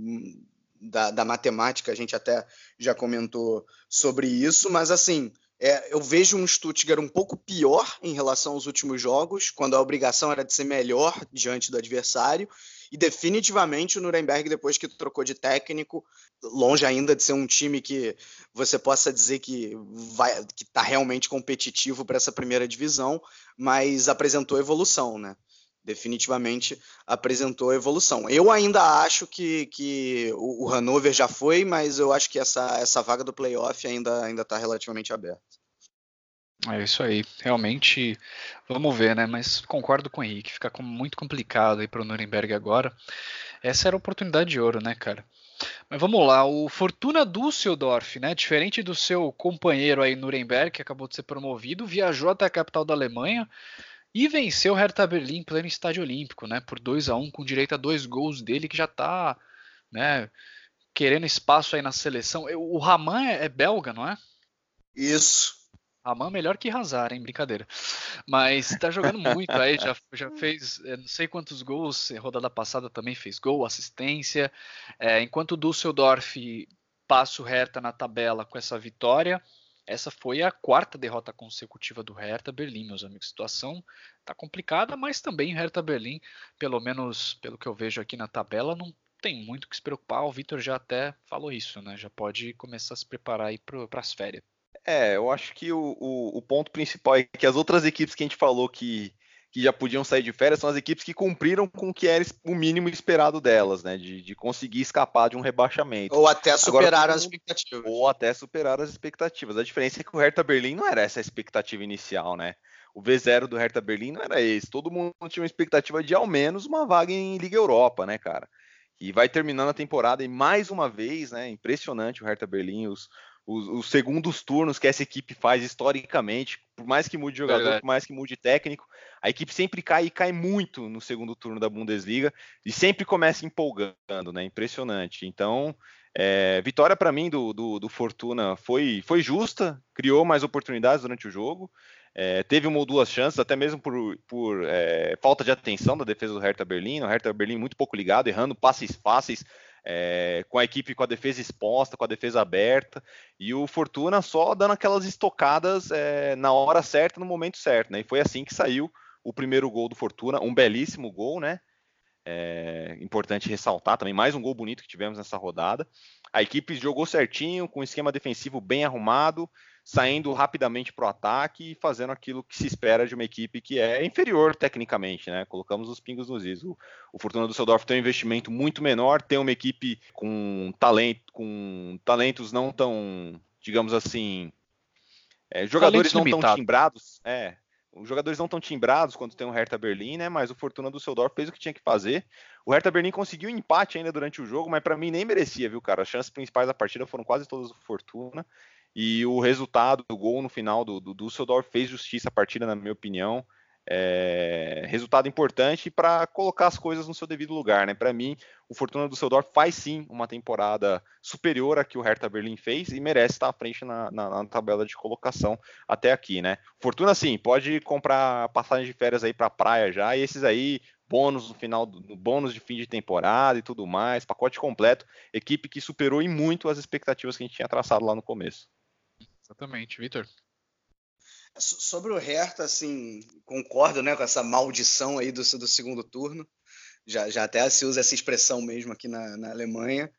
da, da, matemática, a gente até já comentou sobre isso, mas assim, é, eu vejo um Stuttgart um pouco pior em relação aos últimos jogos, quando a obrigação era de ser melhor diante do adversário, e definitivamente o Nuremberg, depois que trocou de técnico, longe ainda de ser um time que você possa dizer que vai que está realmente competitivo para essa primeira divisão, mas apresentou evolução, né? Definitivamente apresentou evolução. Eu ainda acho que, que o, Hannover já foi, mas eu acho que essa, essa vaga do playoff ainda ainda está relativamente aberta. É isso aí, realmente, vamos ver, né? Mas concordo com o Henrique, fica muito complicado aí para o Nuremberg agora. Essa era a oportunidade de ouro, né, cara? Mas vamos lá, o Fortuna Düsseldorf, né? Diferente do seu companheiro aí Nuremberg, que acabou de ser promovido, viajou até a capital da Alemanha, e venceu o Hertha Berlim pleno estádio olímpico, né? Por 2 a 1 com direito a dois gols dele que já está, né? Querendo espaço aí na seleção. O Raman é, é belga, não é? Isso. Raman melhor que Hazard, hein? Brincadeira. Mas está jogando muito aí, já, já fez é, não sei quantos gols, rodada passada também fez gol, assistência. É, enquanto o Düsseldorf passa o Hertha na tabela com essa vitória, essa foi a quarta derrota consecutiva do Hertha Berlim, meus amigos. A situação está complicada, mas também o Hertha Berlim, pelo menos pelo que eu vejo aqui na tabela, não tem muito que se preocupar. O Vitor já até falou isso, né? Já pode começar a se preparar aí para as férias. É, eu acho que o, o, o, ponto principal é que as outras equipes que a gente falou que que já podiam sair de férias são as equipes que cumpriram com o que era o mínimo esperado delas, né? De, de conseguir escapar de um rebaixamento. Ou até superar Agora, as expectativas. Ou até superar as expectativas. A diferença é que o Hertha Berlim não era essa a expectativa inicial, né? O V0 do Hertha Berlim não era esse. Todo mundo tinha uma expectativa de ao menos uma vaga em Liga Europa, né, cara? E vai terminando a temporada e mais uma vez, né? Impressionante o Hertha Berlim, os, os, os, segundos turnos que essa equipe faz historicamente, por mais que mude jogador, Verdade. por mais que mude técnico, a equipe sempre cai e cai muito no segundo turno da Bundesliga e sempre começa empolgando, né? Impressionante. Então, é, vitória para mim do, do, do, Fortuna foi, foi justa, criou mais oportunidades durante o jogo. É, teve uma ou duas chances, até mesmo por, por é, falta de atenção da defesa do Hertha Berlim. O Hertha Berlim muito pouco ligado, errando passes fáceis é, com a equipe com a defesa exposta, com a defesa aberta, e o Fortuna só dando aquelas estocadas é, na hora certa, no momento certo, né? E foi assim que saiu o primeiro gol do Fortuna, um belíssimo gol, né? É, importante ressaltar também mais um gol bonito que tivemos nessa rodada. A equipe jogou certinho, com um esquema defensivo bem arrumado, saindo rapidamente para o ataque e fazendo aquilo que se espera de uma equipe que é inferior tecnicamente, né? Colocamos os pingos nos is. O, o Fortuna Düsseldorf tem um investimento muito menor, tem uma equipe com talento, com talentos não tão, digamos assim, é, jogadores não tão timbrados, é, os jogadores não estão timbrados quando tem o Hertha Berlim, né? Mas o Fortuna do Düsseldorf fez o que tinha que fazer. O Hertha Berlim conseguiu um empate ainda durante o jogo, mas para mim nem merecia, viu, cara? As chances principais da partida foram quase todas do Fortuna. E o resultado, o gol no final do, do Düsseldorf fez justiça à partida, na minha opinião. É, resultado importante para colocar as coisas no seu devido lugar, né? Para mim, o Fortuna Düsseldorf faz sim uma temporada superior à que o Hertha Berlim fez e merece estar à frente na, na, na tabela de colocação até aqui, né? Fortuna sim, pode comprar passagem de férias aí para a praia já e esses aí bônus no final, do, bônus de fim de temporada e tudo mais, pacote completo, equipe que superou em muito as expectativas que a gente tinha traçado lá no começo. Exatamente, Vitor. Sobre o Hertha, assim, concordo né, com essa maldição aí do, do segundo turno. Já, já até se usa essa expressão mesmo aqui na, na Alemanha.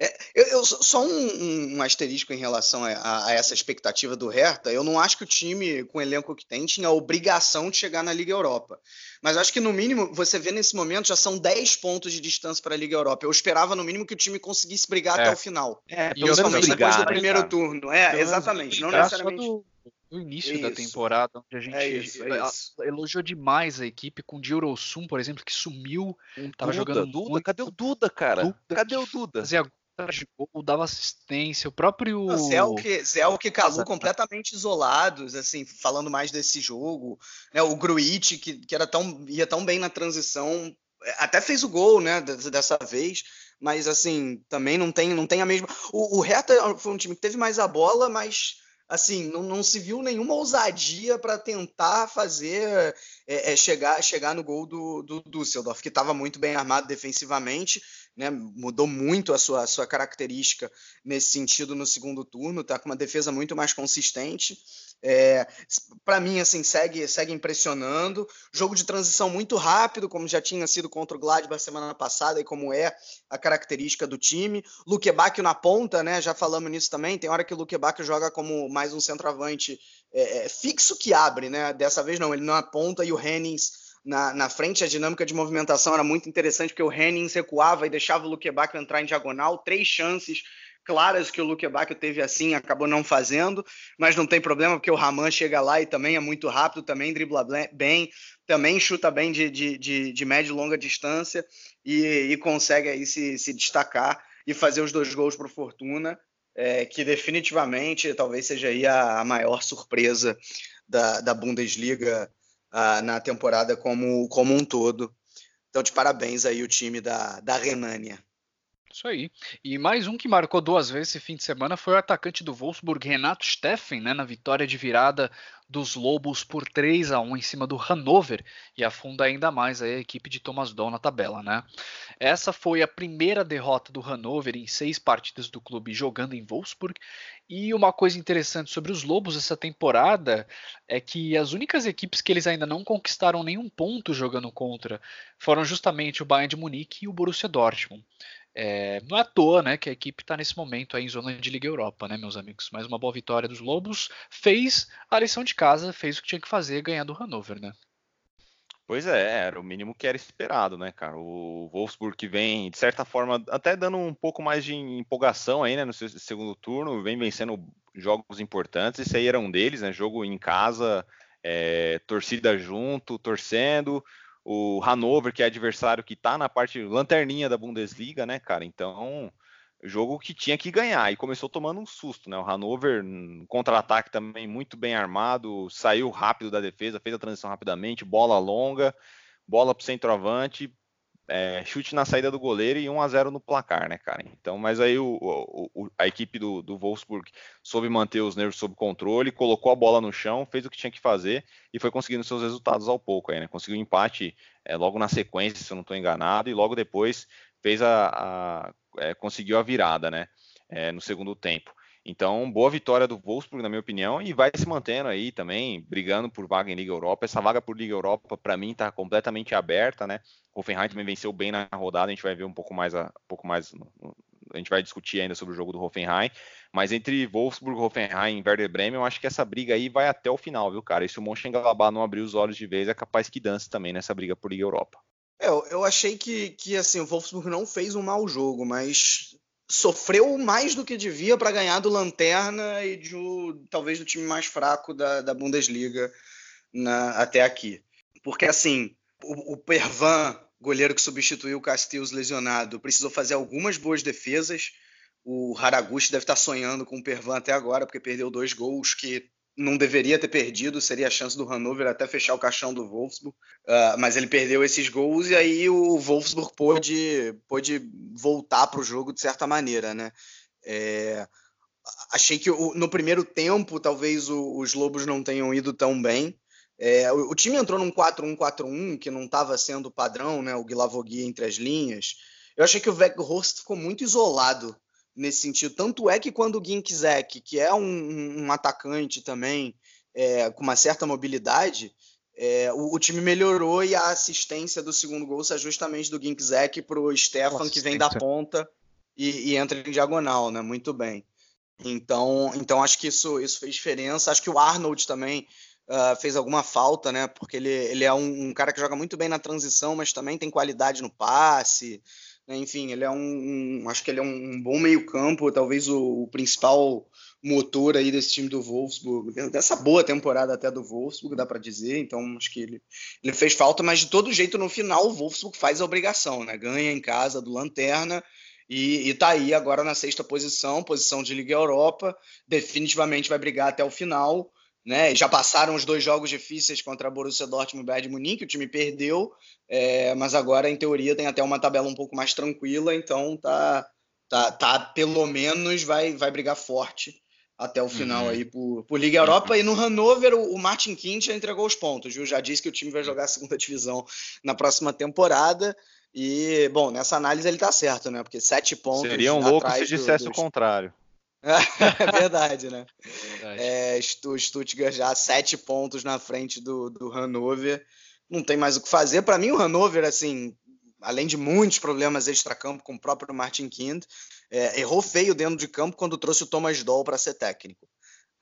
É, eu, eu, só um, um, asterisco em relação a, a, essa expectativa do Hertha. Eu não acho que o time, com o elenco que tem, tinha a obrigação de chegar na Liga Europa. Mas acho que, no mínimo, você vê nesse momento, já são 10 pontos de distância para a Liga Europa. Eu esperava, no mínimo, que o time conseguisse brigar é. até o final. É, principalmente depois do né, primeiro cara. turno. É, exatamente. Não necessariamente. Do, do início isso. da temporada, onde a gente é isso, é isso. elogiou demais a equipe com o Diorosum, por exemplo, que sumiu. Um tava Duda, jogando Duda, muito... cadê o Duda, cara? Duda, cadê o Duda? Fazia de gol, dava assistência, o próprio. Zelk, Zelk e Calu completamente isolados, assim, falando mais desse jogo. Né, o Gruitch, que, que era tão, ia tão bem na transição, até fez o gol, né, dessa vez, mas assim, também não tem, não tem a mesma. O, o Hertha foi um time que teve mais a bola, mas assim, não, não se viu nenhuma ousadia para tentar fazer é, é, chegar, chegar no gol do, do Düsseldorf, que estava muito bem armado defensivamente, né, mudou muito a sua, a sua característica nesse sentido no segundo turno, está com uma defesa muito mais consistente. É, para mim, assim, segue, segue impressionando. Jogo de transição muito rápido, como já tinha sido contra o Gladbach semana passada e como é a característica do time. Luque Bacchio na ponta, né? Já falamos nisso também. Tem hora que o Luque Bacchio joga como mais um centroavante é, é, fixo que abre, né? Dessa vez não, ele na ponta e o Hennings na, na frente. A dinâmica de movimentação era muito interessante, porque o Hennings recuava e deixava o Luque Bacchio entrar em diagonal. Três chances claras que o Luke Bacchio teve assim, acabou não fazendo, mas não tem problema, porque o Raman chega lá e também é muito rápido, também dribla bem, também chuta bem de, de, de, de média e longa distância e, e, consegue aí se, se destacar e fazer os dois gols para o Fortuna, é, que definitivamente talvez seja aí a, a maior surpresa da, da Bundesliga a, na temporada como, como um todo. Então, de parabéns aí o time da, da Renânia. Isso aí. E mais um que marcou duas vezes esse fim de semana foi o atacante do Wolfsburg, Renato Steffen, né, na vitória de virada dos Lobos por 3 a 1 em cima do Hannover e afunda ainda mais a equipe de Thomas Doll na tabela, né? Essa foi a primeira derrota do Hannover em seis partidas do clube jogando em Wolfsburg. E uma coisa interessante sobre os Lobos essa temporada é que as únicas equipes que eles ainda não conquistaram nenhum ponto jogando contra foram justamente o Bayern de Munique e o Borussia Dortmund. É, não é à toa né, que a equipe está nesse momento aí em zona de Liga Europa, né, meus amigos? Mais uma boa vitória dos Lobos. Fez a lição de casa, fez o que tinha que fazer, ganhar do Hannover, né? Pois é, era o mínimo que era esperado, né, cara? O Wolfsburg que vem, de certa forma, até dando um pouco mais de empolgação aí, né, no segundo turno, vem vencendo jogos importantes. Esse aí era um deles, né? Jogo em casa, é, torcida junto, torcendo o Hannover, que é adversário que está na parte lanterninha da Bundesliga, né, cara? Então, jogo que tinha que ganhar e começou tomando um susto, né? O Hannover, contra-ataque também muito bem armado, saiu rápido da defesa, fez a transição rapidamente, bola longa, bola para o centroavante, é, chute na saída do goleiro e 1 a 0 no placar, né, cara? Então, mas aí o, o, a equipe do, do Wolfsburg soube manter os nervos sob controle, colocou a bola no chão, fez o que tinha que fazer e foi conseguindo seus resultados ao pouco aí, né? Conseguiu um empate é, logo na sequência, se eu não estou enganado, e logo depois fez a, a é, conseguiu a virada, né? É, no segundo tempo. Então, boa vitória do Wolfsburg, na minha opinião, e vai se mantendo aí também, brigando por vaga em Liga Europa. Essa vaga por Liga Europa, para mim, está completamente aberta, né? O Hoffenheim também venceu bem na rodada, a gente vai ver um pouco mais, a, um pouco mais a gente vai discutir ainda sobre o jogo do Hoffenheim, mas entre Wolfsburg, Hoffenheim e Werder Bremen, eu acho que essa briga aí vai até o final, viu, cara? E se o Mönchengladbach não abrir os olhos de vez, é capaz que dance também nessa briga por Liga Europa. É, eu achei que, que assim, o Wolfsburg não fez um mau jogo, mas sofreu mais do que devia para ganhar do Lanterna e de talvez do time mais fraco da, da Bundesliga na, até aqui. Porque assim, o, o Pervan goleiro que substituiu o Castells lesionado, precisou fazer algumas boas defesas. O Haraguchi deve estar sonhando com o Pervan até agora, porque perdeu dois gols que não deveria ter perdido, seria a chance do Hannover até fechar o caixão do Wolfsburg, uh, mas ele perdeu esses gols e aí o Wolfsburg pôde, pôde voltar para o jogo de certa maneira, né? É, achei que o, no primeiro tempo talvez o, os Lobos não tenham ido tão bem. É, o, o, time entrou num 4-1-4-1 que não estava sendo padrão, né? O Guilavogui entre as linhas. Eu achei que o Weghorst ficou muito isolado nesse sentido. Tanto é que quando o Ginkzek, que é um, um atacante também é, com uma certa mobilidade, é, o, o, time melhorou e a assistência do segundo gol sai justamente do Ginkzek para o Stefan, que vem da ponta e, e, entra em diagonal, né? Muito bem. Então, então acho que isso, isso fez diferença. Acho que o Arnold também uh, fez alguma falta, né? Porque ele, ele é um, um, cara que joga muito bem na transição, mas também tem qualidade no passe. Né? Enfim, ele é um, um, Acho que ele é um bom meio-campo, talvez o, o, principal motor aí desse time do Wolfsburg, dessa boa temporada até do Wolfsburg, dá para dizer. Então, acho que ele, ele fez falta, mas de todo jeito, no final, o Wolfsburg faz a obrigação, né? Ganha em casa do Lanterna. E, está aí agora na sexta posição, posição de Liga Europa, definitivamente vai brigar até o final né? Já passaram os dois jogos difíceis contra a Borussia Dortmund e o Bayern de Munique, o time perdeu, é, mas agora em teoria tem até uma tabela um pouco mais tranquila, então tá, tá, tá pelo menos vai, vai brigar forte até o final uhum. aí por, por Liga Europa. Uhum. E no Hannover, o, o Martin Kind já entregou os pontos, viu? Já disse que o time vai jogar a segunda divisão na próxima temporada. E, bom, nessa análise ele tá certo, né? Porque sete pontos. Seria um louco se dissesse do, o contrário. é verdade, né? Verdade. É, o Stuttgart já sete pontos na frente do, do Hannover. Não tem mais o que fazer. Para mim, o Hannover, assim, além de muitos problemas extra-campo com o próprio Martin Kind, é, errou feio dentro de campo quando trouxe o Thomas Doll para ser técnico.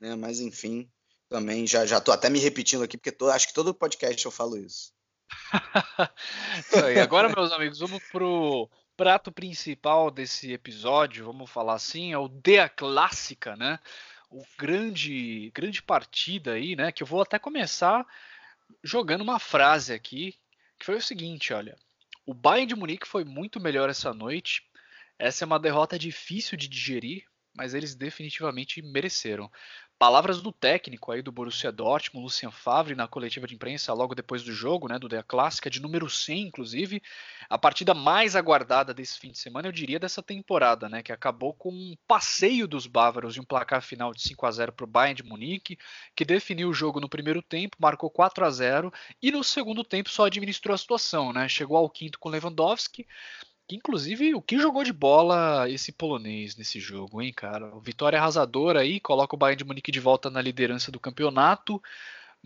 Né? Mas, enfim, também já, já tô até me repetindo aqui, porque tô, acho que todo podcast eu falo isso. aí. Agora, meus amigos, vamos pro prato principal desse episódio, vamos falar assim, é o Dea Clássica, né? O grande, grande partida aí, né? Que eu vou até começar jogando uma frase aqui, que foi o seguinte, olha. O Bayern de Munique foi muito melhor essa noite. Essa é uma derrota difícil de digerir, mas eles definitivamente mereceram. Palavras do técnico aí do Borussia Dortmund, Lucien Favre, na coletiva de imprensa logo depois do jogo, né, do Dea Clássica, de número 100, inclusive, a partida mais aguardada desse fim de semana, eu diria, dessa temporada, né, que acabou com um passeio dos bávaros e um placar final de 5 a 0 para o Bayern de Munique, que definiu o jogo no primeiro tempo, marcou 4 a 0 e no segundo tempo só administrou a situação, né, chegou ao quinto com Lewandowski, Inclusive, o que jogou de bola esse polonês nesse jogo, hein, cara? Vitória arrasadora aí, coloca o Bayern de Munique de volta na liderança do campeonato.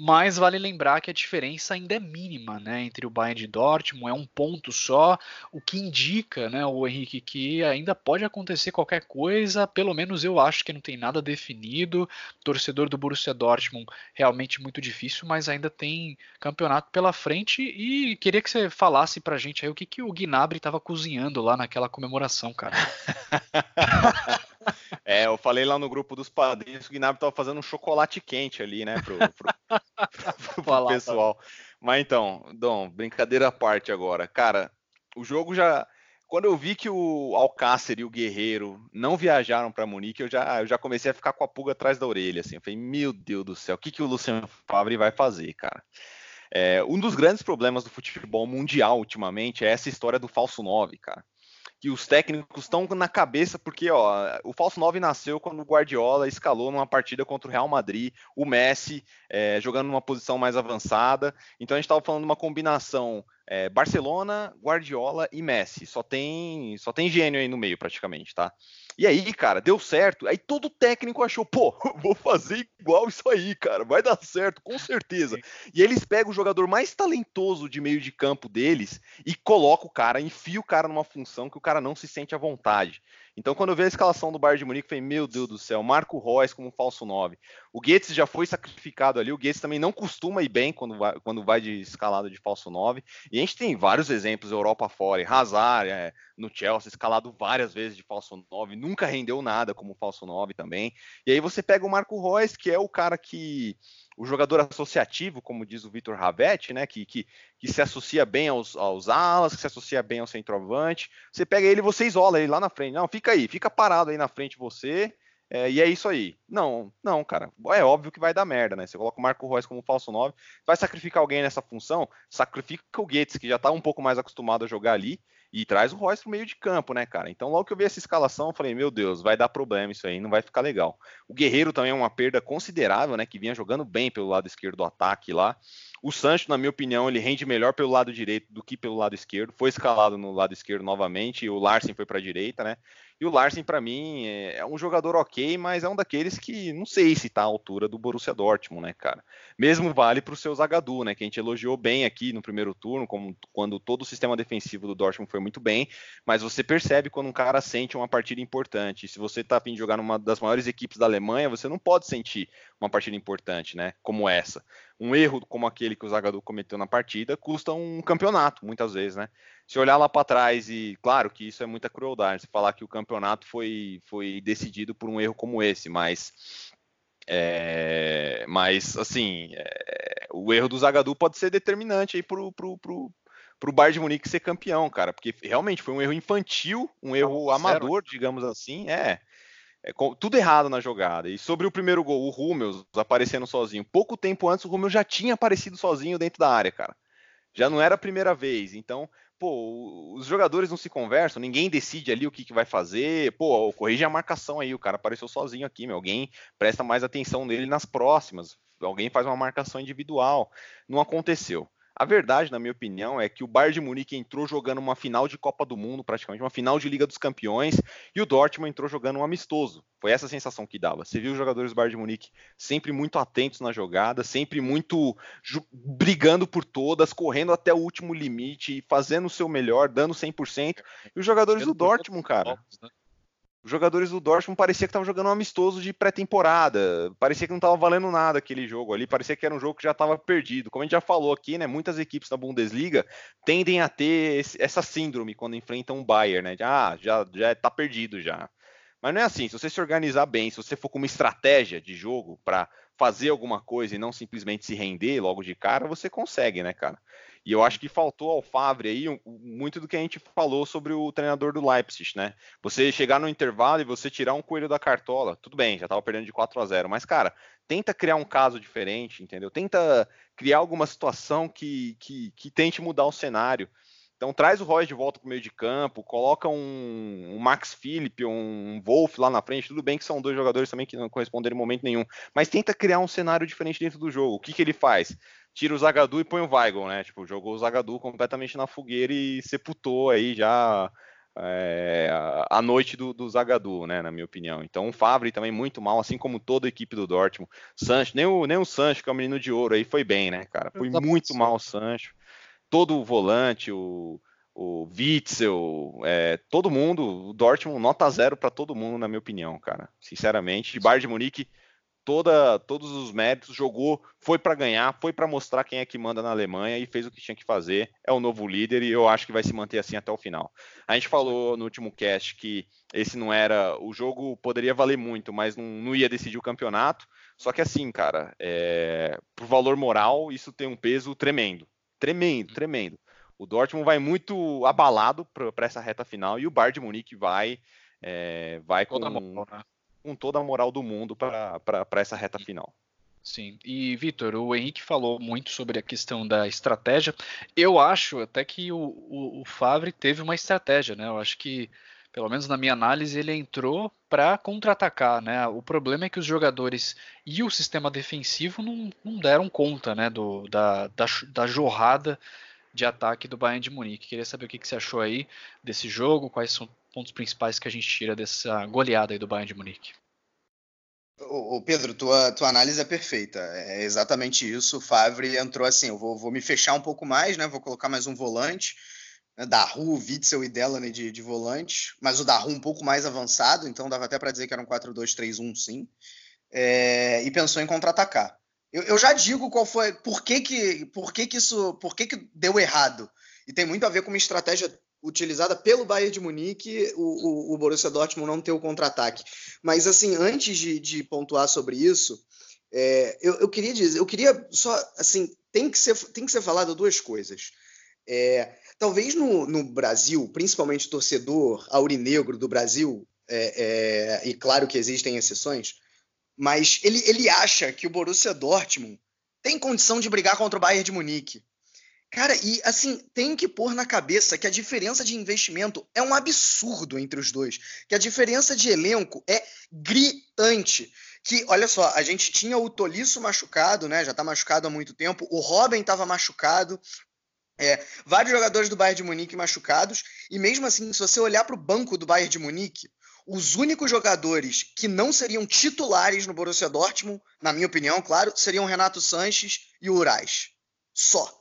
Mas vale lembrar que a diferença ainda é mínima, né, entre o Bayern de Dortmund, é um ponto só, o que indica, né, o Henrique, que ainda pode acontecer qualquer coisa, pelo menos eu acho que não tem nada definido, torcedor do Borussia Dortmund realmente muito difícil, mas ainda tem campeonato pela frente e queria que você falasse pra gente aí o que, que o Gnabry estava cozinhando lá naquela comemoração, cara. É, eu falei lá no grupo dos padrinhos que o Gnabry tava fazendo um chocolate quente ali, né, pro, pro, pro, pro pessoal. Mas então, Dom, brincadeira à parte agora. Cara, o jogo já. Quando eu vi que o Alcácer e o Guerreiro não viajaram para Munique, eu já, eu já comecei a ficar com a pulga atrás da orelha. Assim. Eu falei, meu Deus do céu, o que, que o Luciano Favre vai fazer, cara? É, um dos grandes problemas do futebol mundial ultimamente é essa história do falso 9, cara que os técnicos estão na cabeça, porque ó, o falso 9 nasceu quando o Guardiola escalou numa partida contra o Real Madrid, o Messi é, jogando numa posição mais avançada. Então a gente estava falando de uma combinação é, Barcelona, Guardiola e Messi. Só tem, só tem gênio aí no meio, praticamente, tá? E aí, cara, deu certo. Aí todo técnico achou, pô, vou fazer igual isso aí, cara, vai dar certo, com certeza. E eles pegam o jogador mais talentoso de meio de campo deles e coloca o cara, enfia o cara numa função que o cara não se sente à vontade. Então, quando eu vi a escalação do Bayern de Munique, eu falei, meu Deus do céu, Marco Reus como falso 9. O Goetz já foi sacrificado ali, o Goetz também não costuma ir bem quando vai, quando vai de escalada de falso 9. E a gente tem vários exemplos, Europa fora, Hazard, é, no Chelsea, escalado várias vezes de falso 9, nunca rendeu nada como falso 9 também. E aí você pega o Marco Reus, que é o cara que o jogador associativo, como diz o Vitor Ravetti, né, que, que, que, se associa bem aos, aos alas, que se associa bem ao centroavante. Você pega ele, você isola ele lá na frente. Não, fica aí, fica parado aí na frente você. É, e é isso aí. Não, não, cara. É óbvio que vai dar merda, né? Você coloca o Marco Reus como falso 9, vai sacrificar alguém nessa função, sacrifica o Gates, que já tá um pouco mais acostumado a jogar ali, e traz o Royce pro meio de campo, né, cara? Então, logo que eu vi essa escalação, eu falei, meu Deus, vai dar problema isso aí, não vai ficar legal. O Guerreiro também é uma perda considerável, né, que vinha jogando bem pelo lado esquerdo do ataque lá. O Sancho, na minha opinião, ele rende melhor pelo lado direito do que pelo lado esquerdo. Foi escalado no lado esquerdo novamente, o Larsen foi para a direita, né? E o Larsen, para mim, é, é um jogador ok, mas é um daqueles que não sei se está à altura do Borussia Dortmund, né, cara? Mesmo vale para o seu Zagadou, né? Que a gente elogiou bem aqui no primeiro turno, como, quando todo o sistema defensivo do Dortmund foi muito bem, mas você percebe quando um cara sente uma partida importante. Se você está a fim de jogar numa das maiores equipes da Alemanha, você não pode sentir uma partida importante, né? Como essa. Um erro como aquele que o Zagadou cometeu na partida custa um campeonato, muitas vezes, né? Se olhar lá para trás e, claro que isso é muita crueldade, se falar que o campeonato foi, foi decidido por um erro como esse, mas é, mas, assim, é, o erro do Zagadou pode ser determinante aí pro, pro, pro, pro Bayern de Munique ser campeão, cara, porque realmente foi um erro infantil, um erro amador, digamos assim, é, é, tudo errado na jogada. E sobre o primeiro gol, o Rúmeus aparecendo sozinho. Pouco tempo antes, o Rúmeus já tinha aparecido sozinho dentro da área, cara. Já não era a primeira vez. Então, pô, os jogadores não se conversam, ninguém decide ali o que, que vai fazer. Pô, corrige a marcação aí, o cara apareceu sozinho aqui, meu. Alguém presta mais atenção nele nas próximas. Alguém faz uma marcação individual. Não aconteceu. A verdade, na minha opinião, é que o Bayern de Munique entrou jogando uma final de Copa do Mundo, praticamente uma final de Liga dos Campeões, e o Dortmund entrou jogando um amistoso. Foi essa a sensação que dava. Você viu os jogadores do Bayern de Munique sempre muito atentos na jogada, sempre muito brigando por todas, correndo até o último limite, fazendo o seu melhor, dando 100%. E os jogadores do Dortmund, cara, né? Os jogadores do Dortmund parecia que estavam jogando um amistoso de pré-temporada. Parecia que não estava valendo nada aquele jogo ali. Parecia que era um jogo que já estava perdido. Como a gente já falou aqui, né? Muitas equipes da Bundesliga tendem a ter esse, essa síndrome quando enfrentam o Bayern, né? De, ah, já já está perdido já. Mas não é assim. Se você se organizar bem, se você for com uma estratégia de jogo para fazer alguma coisa e não simplesmente se render logo de cara, você consegue, né, cara? E eu acho que faltou ao Favre aí muito do que a gente falou sobre o treinador do Leipzig, né? Você chegar no intervalo e você tirar um coelho da cartola, tudo bem, já estava perdendo de 4 a 0, mas cara, tenta criar um caso diferente, entendeu? Tenta criar alguma situação que, que, que tente mudar o cenário. Então traz o Royce de volta para o meio de campo, coloca um, um Max Philipp, um Wolf lá na frente. Tudo bem que são dois jogadores também que não corresponderam em momento nenhum, mas tenta criar um cenário diferente dentro do jogo. O que, que ele faz? Tira o Zagadu e põe o Weigl, né? Tipo, jogou o Zagadu completamente na fogueira e sepultou aí já é, a noite do, do Zagadu, né? Na minha opinião. Então o Favre também muito mal, assim como toda a equipe do Dortmund. Sancho, nem o, nem o Sancho, que é o menino de ouro aí, foi bem, né, cara? Foi muito mal o Sancho. Todo o volante, o, o Witzel, é, todo mundo, o Dortmund nota zero para todo mundo, na minha opinião, cara. Sinceramente, de Bayern de Munique toda, todos os méritos, jogou, foi para ganhar, foi para mostrar quem é que manda na Alemanha e fez o que tinha que fazer. É o novo líder e eu acho que vai se manter assim até o final. A gente falou no último cast que esse não era. O jogo poderia valer muito, mas não, não ia decidir o campeonato. Só que assim, cara, é, por valor moral, isso tem um peso tremendo. Tremendo, tremendo. O Dortmund vai muito abalado para essa reta final e o Bayern de Munique vai. É, vai com, mão, né? Com toda a moral do mundo para essa reta final. Sim, e Vitor, o Henrique falou muito sobre a questão da estratégia. Eu acho até que o, o, o Favre teve uma estratégia, né? Eu acho que, pelo menos na minha análise, ele entrou para contra-atacar, né? O problema é que os jogadores e o sistema defensivo não, não deram conta, né? Do, da, da, da jorrada de ataque do Bayern de Munique. Queria saber o que, que você achou aí desse jogo, quais são pontos principais que a gente tira dessa goleada aí do Bayern de Munique? Ô, Pedro, tua, tua análise é perfeita. É exatamente isso. O Favre entrou assim: eu vou, vou me fechar um pouco mais, né? Vou colocar mais um volante. Né? Daru, Witzel e Delaney de, de volante, mas o Daru um pouco mais avançado, então dava até para dizer que era um 4-2-3-1, sim. É, e pensou em contra-atacar. Eu, eu, já digo qual foi, por que que, por que que isso, por que que deu errado. E tem muito a ver com uma estratégia utilizada pelo Bayern de Munique, o, o, o Borussia Dortmund não ter o contra-ataque. Mas assim, antes de, de pontuar sobre isso, é, eu, eu, queria dizer, eu queria só assim, tem que ser, tem que ser falado duas coisas. É, talvez no, no, Brasil, principalmente o torcedor aurinegro do Brasil, é, é, e claro que existem exceções, mas ele, ele acha que o Borussia Dortmund tem condição de brigar contra o Bayern de Munique. Cara, e assim, tem que pôr na cabeça que a diferença de investimento é um absurdo entre os dois. Que a diferença de elenco é gritante. Que, olha só, a gente tinha o Tolisso machucado, né? Já tá machucado há muito tempo. O Robin estava machucado. É, vários jogadores do Bayern de Munique machucados. E mesmo assim, se você olhar para o banco do Bayern de Munique, os únicos jogadores que não seriam titulares no Borussia Dortmund, na minha opinião, claro, seriam Renato Sanches e o Urais. Só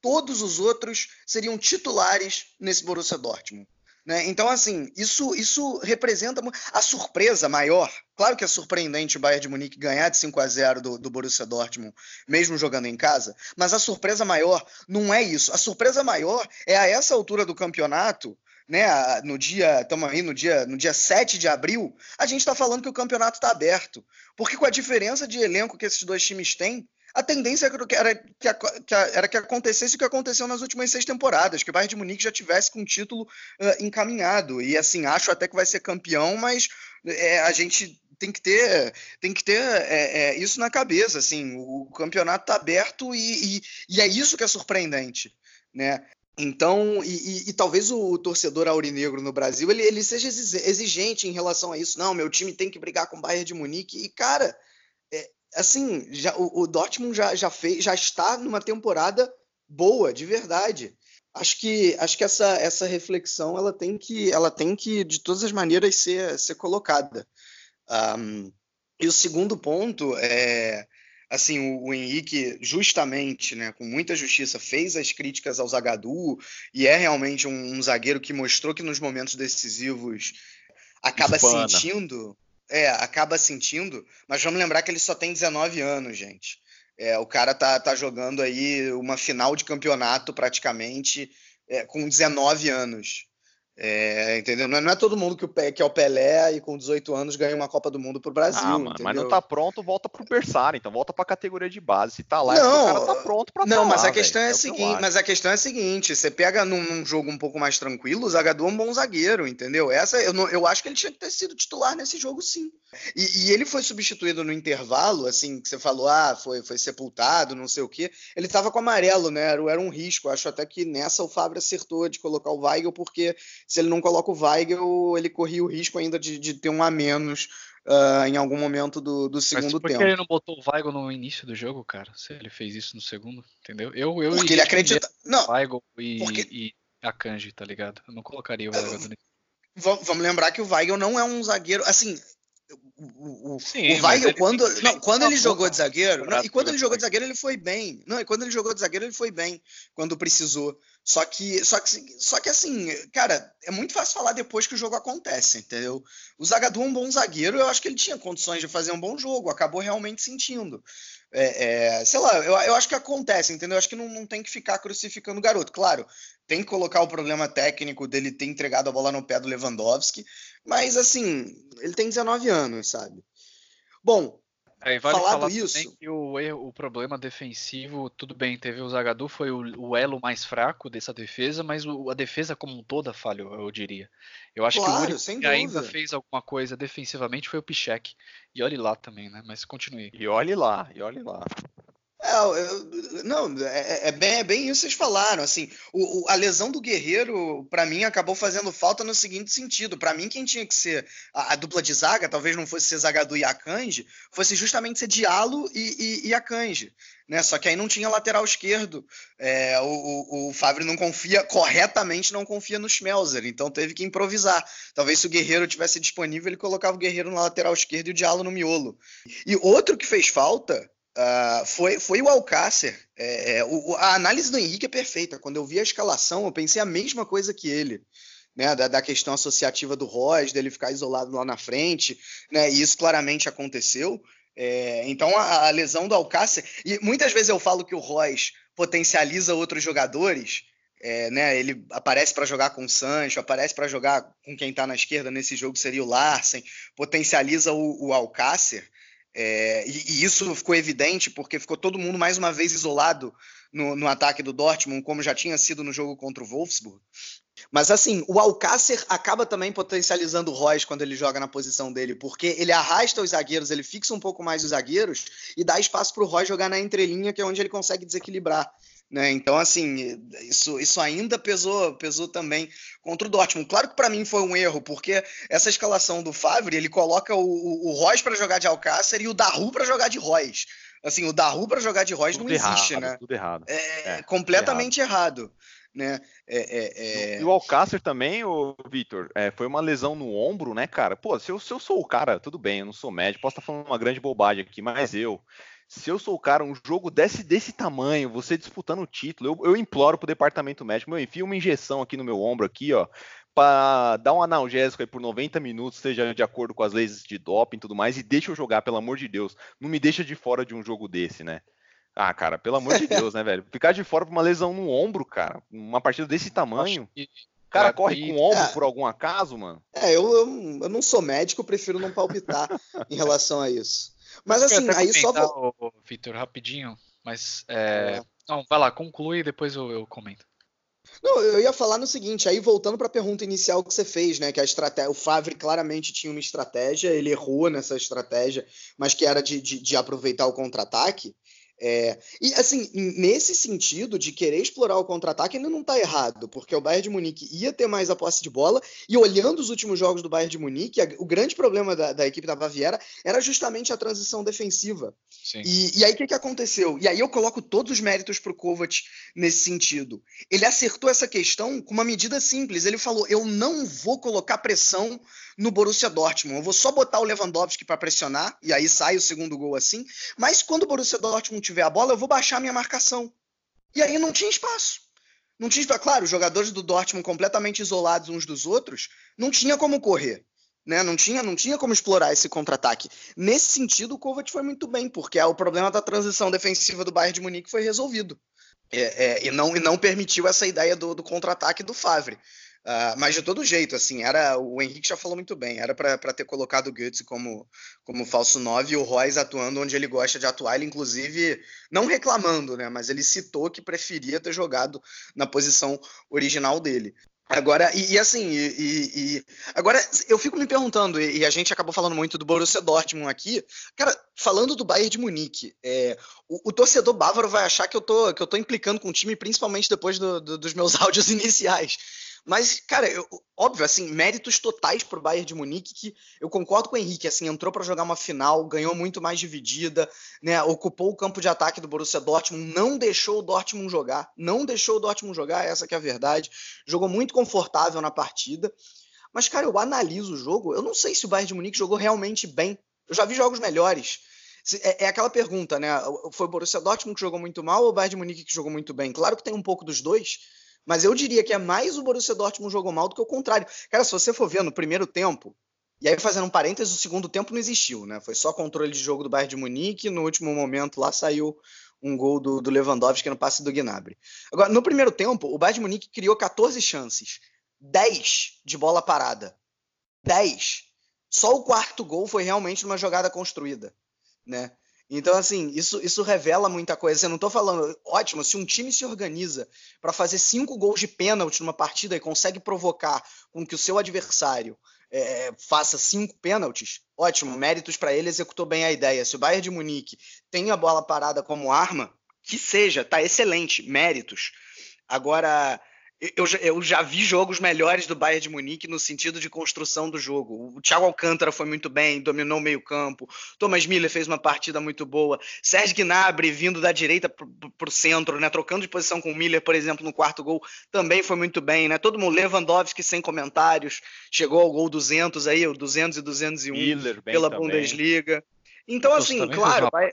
todos os outros seriam titulares nesse Borussia Dortmund. Né? Então, assim, isso, isso representa a surpresa maior. Claro que é surpreendente o Bayern de Munique ganhar de 5 a 0 do, do Borussia Dortmund, mesmo jogando em casa, mas a surpresa maior não é isso. A surpresa maior é a essa altura do campeonato, né, no dia, estamos aí no dia, no dia 7 de abril, a gente está falando que o campeonato está aberto. Porque com a diferença de elenco que esses dois times têm, a tendência era que, era que acontecesse o que aconteceu nas últimas seis temporadas, que o Bayern de Munique já tivesse com o título uh, encaminhado. E assim, acho até que vai ser campeão, mas é, a gente tem que ter, tem que ter é, é, isso na cabeça. Assim, o campeonato está aberto e, e, e, é isso que é surpreendente. Né? Então, e, e, e, talvez o, torcedor aurinegro no Brasil ele, ele seja exigente em relação a isso. Não, meu time tem que brigar com o Bayern de Munique. E, cara, é, assim, já, o, o Dortmund já, já, fez, já está numa temporada boa, de verdade. Acho que, acho que essa, essa reflexão ela tem que, ela tem que de todas as maneiras ser, ser colocada. Um, e o segundo ponto é assim, o, o, Henrique, justamente, né, com muita justiça, fez as críticas ao Zagadou e é realmente um, um zagueiro que mostrou que nos momentos decisivos acaba Hispana. sentindo é, acaba sentindo, mas vamos lembrar que ele só tem 19 anos, gente. É, o cara tá, tá jogando aí uma final de campeonato praticamente é, com 19 anos. É, entendeu? Não é, não é, todo mundo que, o, que é o Pelé e com 18 anos ganha uma Copa do Mundo pro Brasil. Ah, mano, mas não tá pronto, volta pro berçário, então volta pra categoria de base. Se tá lá, é não, o cara tá pronto pra Não, tá mas lá, a questão véio, é, a seguinte, mas a questão é a seguinte: você pega num, num, jogo um pouco mais tranquilo, o Zagadou é um bom zagueiro, entendeu? Essa eu, não, eu acho que ele tinha que ter sido titular nesse jogo, sim. E, e, ele foi substituído no intervalo, assim, que você falou, ah, foi, foi sepultado, não sei o quê. Ele tava com amarelo, né? Era, era um risco. Acho até que nessa o Fábio acertou de colocar o Weigel, porque se ele não coloca o Weigel, ele corria o risco ainda de, de ter um a menos uh, em algum momento do, do segundo Mas por tempo. Por que ele não botou o Weigel no início do jogo, cara? Se ele fez isso no segundo, entendeu? Eu, eu porque ele acredita. Não. Weigel e, porque... e a Kanji, tá ligado? Eu não colocaria o Weigel uh, Vamos lembrar que o Weigel não é um zagueiro. Assim, o, o, Sim, o quando, não, quando ele jogou de zagueiro, não, e quando ele jogou de zagueiro, ele foi bem. Não, e quando ele jogou de zagueiro, ele foi bem quando precisou. Só que, só que, só que assim, cara, é muito fácil falar depois que o jogo acontece, entendeu? O Zagadou é um bom zagueiro, eu acho que ele tinha condições de fazer um bom jogo, acabou realmente sentindo. É, é, sei lá, eu, eu acho que acontece, entendeu? Eu acho que não, não tem que ficar crucificando o garoto. Claro, tem que colocar o problema técnico dele ter entregado a bola no pé do Lewandowski, mas assim, ele tem 19 anos, sabe? Bom, Aí vale Falado falar isso. que o, erro, o problema defensivo, tudo bem, teve o Zagadou, foi o, o, elo mais fraco dessa defesa, mas o, a defesa como um toda falhou, eu diria. Eu acho claro, que o único que ainda fez alguma coisa defensivamente foi o Pichek. E olhe lá também, né? Mas continue. E olhe lá, e olhe lá. É, não, é, é, bem, é bem isso que vocês falaram. Assim, o, o, a lesão do Guerreiro, para mim, acabou fazendo falta no seguinte sentido. Para mim, quem tinha que ser a, a, dupla de zaga, talvez não fosse ser Zagadu e Akanji, fosse justamente ser Diallo e, e, e Akanji. Né? Só que aí não tinha lateral esquerdo. É, o, o, o Fábio não confia, corretamente não confia no Schmelzer, então teve que improvisar. Talvez se o Guerreiro tivesse disponível, ele colocava o Guerreiro na lateral esquerda e o Diallo no miolo. E outro que fez falta Uh, foi, foi o Alcácer. É, é, o, a análise do Henrique é perfeita. Quando eu vi a escalação, eu pensei a mesma coisa que ele. Né, da, da, questão associativa do Royce, dele ficar isolado lá na frente, né, e isso claramente aconteceu. É, então a, a, lesão do Alcácer, e muitas vezes eu falo que o Royce potencializa outros jogadores, É, né, ele aparece para jogar com o Sancho, aparece para jogar com quem está na esquerda nesse jogo seria o Larsen, potencializa o, o Alcácer. É, e, e, isso ficou evidente porque ficou todo mundo mais uma vez isolado no, no, ataque do Dortmund, como já tinha sido no jogo contra o Wolfsburg. Mas assim, o Alcácer acaba também potencializando o Royce quando ele joga na posição dele, porque ele arrasta os zagueiros, ele fixa um pouco mais os zagueiros e dá espaço para o Royce jogar na entrelinha, que é onde ele consegue desequilibrar. Né? Então, assim, isso, isso ainda pesou, pesou também contra o Dortmund. Claro que para mim foi um erro, porque essa escalação do Favre, ele coloca o, o, o Royce para jogar de Alcácer e o Daru para jogar de Royce. Assim, o Daru para jogar de Royce não existe, errado, né? Tudo errado. É, é completamente errado. errado né? É, é, é... E o Alcácer também, o Vitor, é, foi uma lesão no ombro, né, cara? Pô, se eu, se eu sou o cara, tudo bem, eu não sou médico, posso estar falando uma grande bobagem aqui, mas eu, se eu sou o cara, um jogo desse, desse tamanho, você disputando o título, eu, eu imploro pro departamento médico, meu, enfia uma injeção aqui no meu ombro, aqui, ó, para dar um analgésico aí por 90 minutos, seja de acordo com as leis de doping e tudo mais, e deixa eu jogar, pelo amor de Deus. Não me deixa de fora de um jogo desse, né? Ah, cara, pelo amor de Deus, né, velho? Ficar de fora por uma lesão no ombro, cara, uma partida desse tamanho. O cara corre com o ombro é, por algum acaso, mano? É, eu, eu, eu não sou médico, eu prefiro não palpitar em relação a isso. Mas assim, aí só vou. Vitor, rapidinho, mas. É... É. Não, vai lá, conclui e depois eu, eu comento. Não, eu ia falar no seguinte, aí voltando para a pergunta inicial que você fez, né, que a estratégia, o Favre claramente tinha uma estratégia, ele errou nessa estratégia, mas que era de, de, de aproveitar o contra-ataque. É, e assim, nesse sentido de querer explorar o contra-ataque, ainda não está errado, porque o Bayern de Munique ia ter mais a posse de bola, e olhando os últimos jogos do Bayern de Munique, a, o grande problema da, da, equipe da Baviera era justamente a transição defensiva. E, e, aí o que, que aconteceu? E aí eu coloco todos os méritos para o Kovac nesse sentido. Ele acertou essa questão com uma medida simples. Ele falou: eu não vou colocar pressão no Borussia Dortmund. Eu vou só botar o Lewandowski para pressionar, e aí sai o segundo gol assim. Mas quando o Borussia Dortmund tiver a bola, eu vou baixar minha marcação. E aí não tinha espaço. Não tinha espaço. Claro, os jogadores do Dortmund completamente isolados uns dos outros, não tinha como correr. Né? Não, tinha, não tinha como explorar esse contra-ataque. Nesse sentido, o Kovac foi muito bem, porque o problema da transição defensiva do Bayern de Munique foi resolvido. É, é, e, não, e não permitiu essa ideia do, do contra-ataque do Favre. Uh, mas de todo jeito, assim, era o Henrique já falou muito bem, era para ter colocado o Goetze como, como falso 9 e o Royce atuando onde ele gosta de atuar, ele inclusive não reclamando, né, mas ele citou que preferia ter jogado na posição original dele. Agora, e, e assim, e, e, agora eu fico me perguntando, e, a gente acabou falando muito do Borussia Dortmund aqui, cara, falando do Bayern de Munique, é, o, o, torcedor bávaro vai achar que eu tô, que eu tô implicando com o time, principalmente depois do, do, dos meus áudios iniciais. Mas, cara, eu, óbvio, assim, méritos totais pro Bayern de Munique, que eu concordo com o Henrique, assim, entrou para jogar uma final, ganhou muito mais dividida, né, ocupou o campo de ataque do Borussia Dortmund, não deixou o Dortmund jogar, não deixou o Dortmund jogar, essa que é a verdade, jogou muito confortável na partida, mas, cara, eu analiso o jogo, eu não sei se o Bayern de Munique jogou realmente bem, eu já vi jogos melhores, é, é, aquela pergunta, né? Foi o Borussia Dortmund que jogou muito mal ou o Bayern de Munique que jogou muito bem? Claro que tem um pouco dos dois, mas eu diria que é mais o Borussia Dortmund jogou mal do que o contrário. Cara, se você for ver no primeiro tempo, e aí fazendo um parênteses, o segundo tempo não existiu, né? Foi só controle de jogo do Bayern de Munique, no último momento lá saiu um gol do, do Lewandowski no passe do Gnabry. Agora, no primeiro tempo, o Bayern de Munique criou 14 chances, 10 de bola parada. 10. Só o quarto gol foi realmente uma jogada construída, né? Então, assim, isso, isso revela muita coisa. Eu não estou falando, ótimo, se um time se organiza para fazer cinco gols de pênalti numa partida e consegue provocar com que o seu adversário é, faça cinco pênaltis, ótimo, méritos para ele, executou bem a ideia. Se o Bayern de Munique tem a bola parada como arma, que seja, tá excelente, méritos. Agora, eu, eu, já vi jogos melhores do Bayern de Munique no sentido de construção do jogo. O Thiago Alcântara foi muito bem, dominou o meio-campo. Thomas Miller fez uma partida muito boa. Sérgio Gnabry vindo da direita para o centro, né, trocando de posição com o Miller, por exemplo, no quarto gol, também foi muito bem, né? Todo mundo Lewandowski sem comentários, chegou ao gol 200 aí, o 200 e 201 Miller, pela também. Bundesliga. Então assim, claro, vai...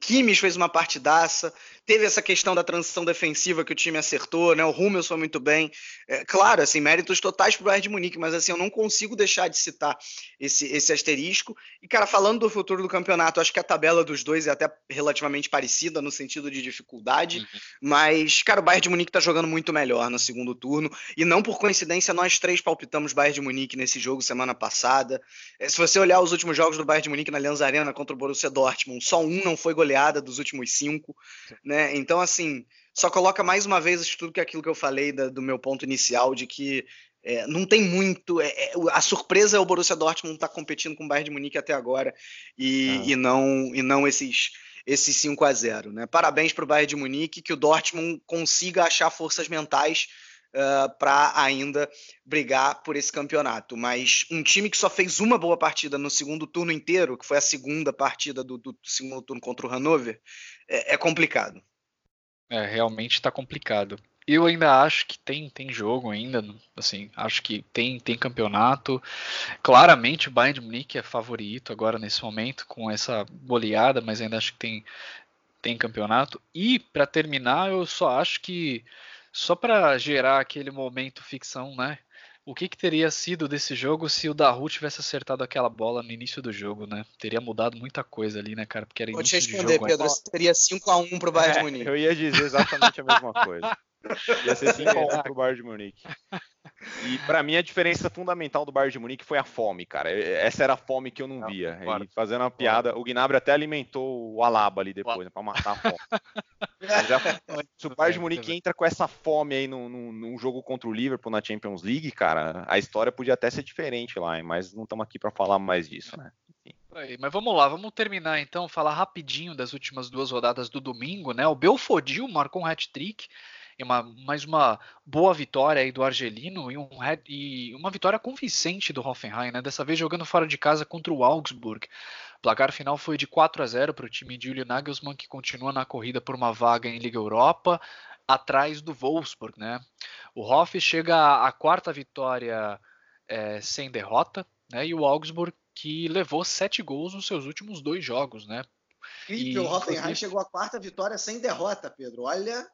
Kimmich fez uma partidaça. Teve essa questão da transição defensiva que o time acertou, né? O Hummels foi muito bem. É, claro, assim, méritos totais pro Bayern de Munique, mas assim, eu não consigo deixar de citar esse, esse asterisco. E, cara, falando do futuro do campeonato, acho que a tabela dos dois é até relativamente parecida no sentido de dificuldade, uhum. mas, cara, o Bayern de Munique tá jogando muito melhor no segundo turno, e não por coincidência, nós três palpitamos Bayern de Munique nesse jogo semana passada. É, se você olhar os últimos jogos do Bayern de Munique na Allianz Arena contra o Borussia Dortmund, só um não foi goleada dos últimos cinco, né? Né? Então, assim, só coloca mais uma vez tudo que aquilo que eu falei da, do meu ponto inicial de que é, não tem muito. É, é, a surpresa é o Borussia Dortmund estar tá competindo com o Bayern de Munique até agora e, ah. e não e não esses esses 5 a 0 né? Parabéns para o Bayern de Munique, que o Dortmund consiga achar forças mentais uh, para ainda brigar por esse campeonato. Mas um time que só fez uma boa partida no segundo turno inteiro, que foi a segunda partida do, do segundo turno contra o Hannover, é, é complicado. É, realmente está complicado. Eu ainda acho que tem, tem jogo ainda, assim, acho que tem, tem campeonato. Claramente o Bayern de Munique é favorito agora nesse momento com essa goleada, mas ainda acho que tem, tem campeonato. E para terminar, eu só acho que só para gerar aquele momento ficção, né? O que, que, teria sido desse jogo se o Daru tivesse acertado aquela bola no início do jogo, né? Teria mudado muita coisa ali, né, cara? Porque era Vou te responder, Pedro. Seria 5x1 pro Bayern é, de Munique. Eu ia dizer exatamente a mesma coisa. Ia ser 5x1 pro Bayern de Munique. E para mim a diferença fundamental do Bayern de Munique foi a fome, cara. Essa era a fome que eu não via. E fazendo uma piada, o Gnabry até alimentou o Alaba ali depois, né, para matar a fome. se o Bayern de Munique entra com essa fome aí num, num, jogo contra o Liverpool na Champions League, cara, a história podia até ser diferente lá, hein? mas não estamos aqui para falar mais disso, né? Aí, mas vamos lá, vamos terminar então, falar rapidinho das últimas duas rodadas do domingo, né? O Belfodil marcou um hat-trick uma, mais uma boa vitória aí do Argelino e, um, e uma vitória convincente do Hoffenheim, né? Dessa vez jogando fora de casa contra o Augsburg. O placar final foi de 4 a 0 para o time de Julian Nagelsmann, que continua na corrida por uma vaga em Liga Europa, atrás do Wolfsburg, né? O Hoff chega à quarta vitória é, sem derrota, né? E o Augsburg que levou sete gols nos seus últimos dois jogos, né? Incrível, o Hoffenheim chegou à quarta vitória sem derrota, Pedro. Olha,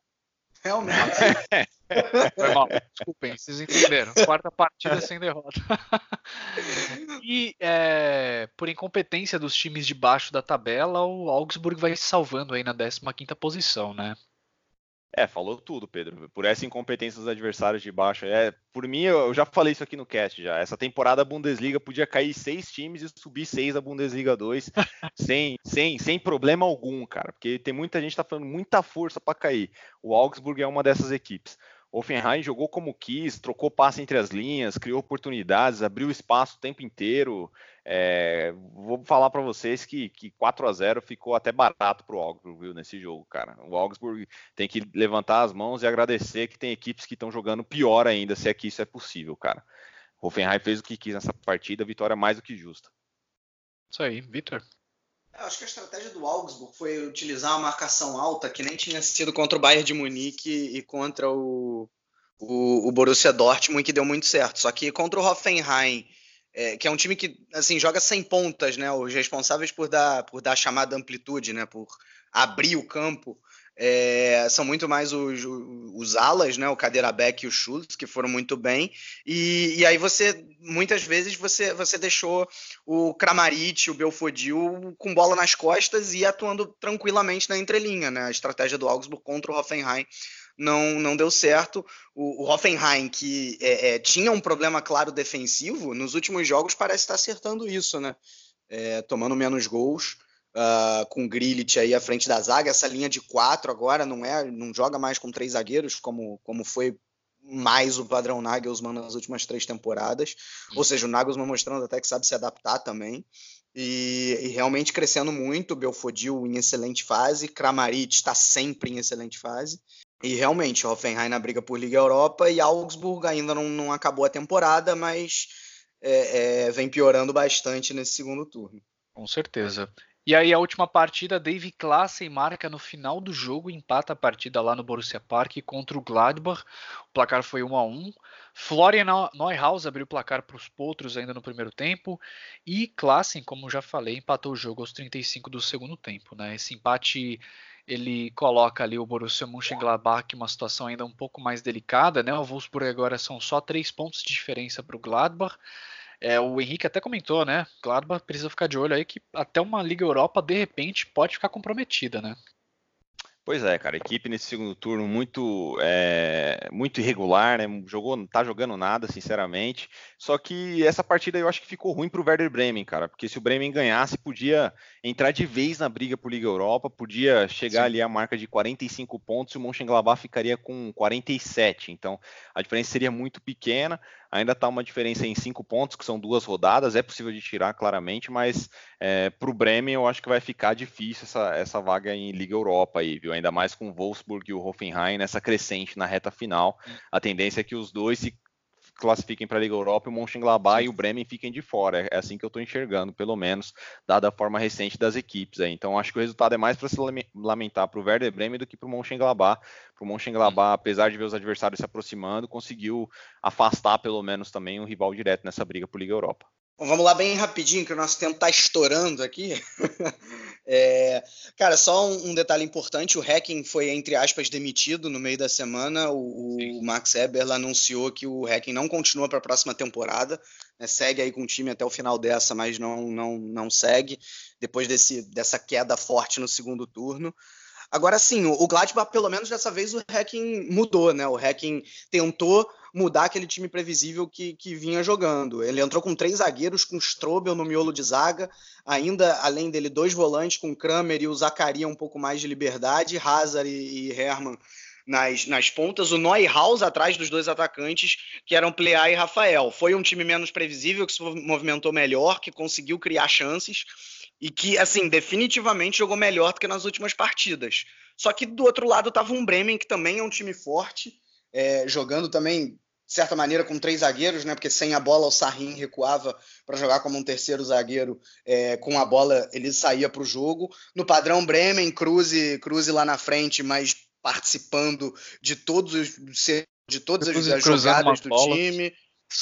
Realmente. Foi mal. Desculpem, vocês entenderam. Quarta partida sem derrota. e é, por incompetência dos times de baixo da tabela, o Augsburg vai se salvando aí na 15 posição, né? É, falou tudo, Pedro. Por essa incompetência dos adversários de baixo. É, por mim, eu já falei isso aqui no cast já. Essa temporada a Bundesliga podia cair seis times e subir seis da Bundesliga 2 sem, sem, sem problema algum, cara. Porque tem muita gente que tá falando muita força para cair. O Augsburg é uma dessas equipes. Offenheim jogou como quis, trocou passe entre as linhas, criou oportunidades, abriu espaço o tempo inteiro. É, vou falar para vocês que, que 4 a 0 ficou até barato para o Augsburg viu, nesse jogo, cara. O Augsburg tem que levantar as mãos e agradecer que tem equipes que estão jogando pior ainda, se é que isso é possível, cara. O Offenheim fez o que quis nessa partida, vitória mais do que justa. Isso aí, Vitor. Acho que a estratégia do Augsburg foi utilizar uma marcação alta que nem tinha sido contra o Bayern de Munique e contra o, o, o Borussia Dortmund, que deu muito certo. Só que contra o Hoffenheim, é, que é um time que assim joga sem pontas, né? Os responsáveis por dar, por dar a chamada amplitude, né? Por abrir o campo. É, são muito mais os, os alas, né? O Beck e o Schultz, que foram muito bem. E, e aí você, muitas vezes, você, você deixou o Kramaric, o Belfodil com bola nas costas e atuando tranquilamente na entrelinha, né? A estratégia do Augsburg contra o Hoffenheim não, não deu certo. O, o Hoffenheim, que é, é, tinha um problema claro defensivo, nos últimos jogos parece estar acertando isso, né? É, tomando menos gols uh, com o Grilich aí à frente da zaga. Essa linha de quatro agora não é, não joga mais com três zagueiros, como, como foi mais o padrão Nagelsmann nas últimas três temporadas. Ou seja, o Nagelsmann mostrando até que sabe se adaptar também. E, e realmente crescendo muito. Belfodil em excelente fase. Kramaric está sempre em excelente fase. E realmente, Hoffenheim na briga por Liga Europa e Augsburg ainda não, não acabou a temporada, mas é, é, vem piorando bastante nesse segundo turno. Com certeza. E aí a última partida, Dave Klassen marca no final do jogo, empata a partida lá no Borussia Park contra o Gladbach. O placar foi 1 a 1. Florian Neuhaus abriu o placar para os Potros ainda no primeiro tempo e Klassen, como já falei, empatou o jogo aos 35 do segundo tempo. Né? Esse empate ele coloca ali o Borussia Mönchengladbach uma situação ainda um pouco mais delicada, né? O Wolfsburg agora são só três pontos de diferença para o Gladbach. É, o Henrique até comentou, né? Gladbach precisa ficar de olho aí que até uma Liga Europa de repente pode ficar comprometida, né? Pois é, cara, equipe nesse segundo turno muito é, muito irregular, né? Jogou, não tá jogando nada, sinceramente. Só que essa partida eu acho que ficou ruim pro Werder Bremen, cara, porque se o Bremen ganhasse, podia entrar de vez na briga por Liga Europa, podia chegar Sim. ali à marca de 45 pontos e o Mönchengladbach ficaria com 47. Então, a diferença seria muito pequena. Ainda está uma diferença em cinco pontos, que são duas rodadas, é possível de tirar claramente, mas é, para o Bremen eu acho que vai ficar difícil essa, essa vaga em Liga Europa aí, viu? Ainda mais com o Wolfsburg e o Hoffenheim nessa crescente na reta final. A tendência é que os dois se classifiquem para a Liga Europa e o Mönchengladbach e o Bremen fiquem de fora. É, é assim que eu estou enxergando, pelo menos, dada a forma recente das equipes. Aí. Então, acho que o resultado é mais para se lamentar para o Werder Bremen do que para o Mönchengladbach. Para o Mönchengladbach, apesar de ver os adversários se aproximando, conseguiu afastar, pelo menos, também um rival direto nessa briga por Liga Europa. Bom, vamos lá bem rapidinho, que o nosso tempo está estourando aqui. é, cara, só um, um, detalhe importante: o Hacking foi, entre aspas, demitido no meio da semana. O, o Max Eberl anunciou que o Hacking não continua para a próxima temporada. Né, segue aí com o time até o final dessa, mas não, não, não segue, depois desse, dessa queda forte no segundo turno. Agora sim, o Gladbach, pelo menos dessa vez, o Hacking mudou, né? O Hacking tentou mudar aquele time previsível que, que vinha jogando. Ele entrou com três zagueiros, com Strobel no miolo de zaga, ainda além dele, dois volantes, com Kramer e o Zacaria um pouco mais de liberdade, Hazard e, e Hermann nas, nas pontas, o Neuhaus atrás dos dois atacantes, que eram Plea e Rafael. Foi um time menos previsível, que se movimentou melhor, que conseguiu criar chances e que, assim, definitivamente jogou melhor do que nas últimas partidas. Só que do outro lado estava um Bremen, que também é um time forte, é, jogando também, de certa maneira, com três zagueiros, né? Porque sem a bola o Sarrin recuava para jogar como um terceiro zagueiro, é, com a bola ele saía para o jogo. No padrão Bremen, Cruze, Cruze lá na frente, mas participando de todos os de todas as, as jogadas do bola. time.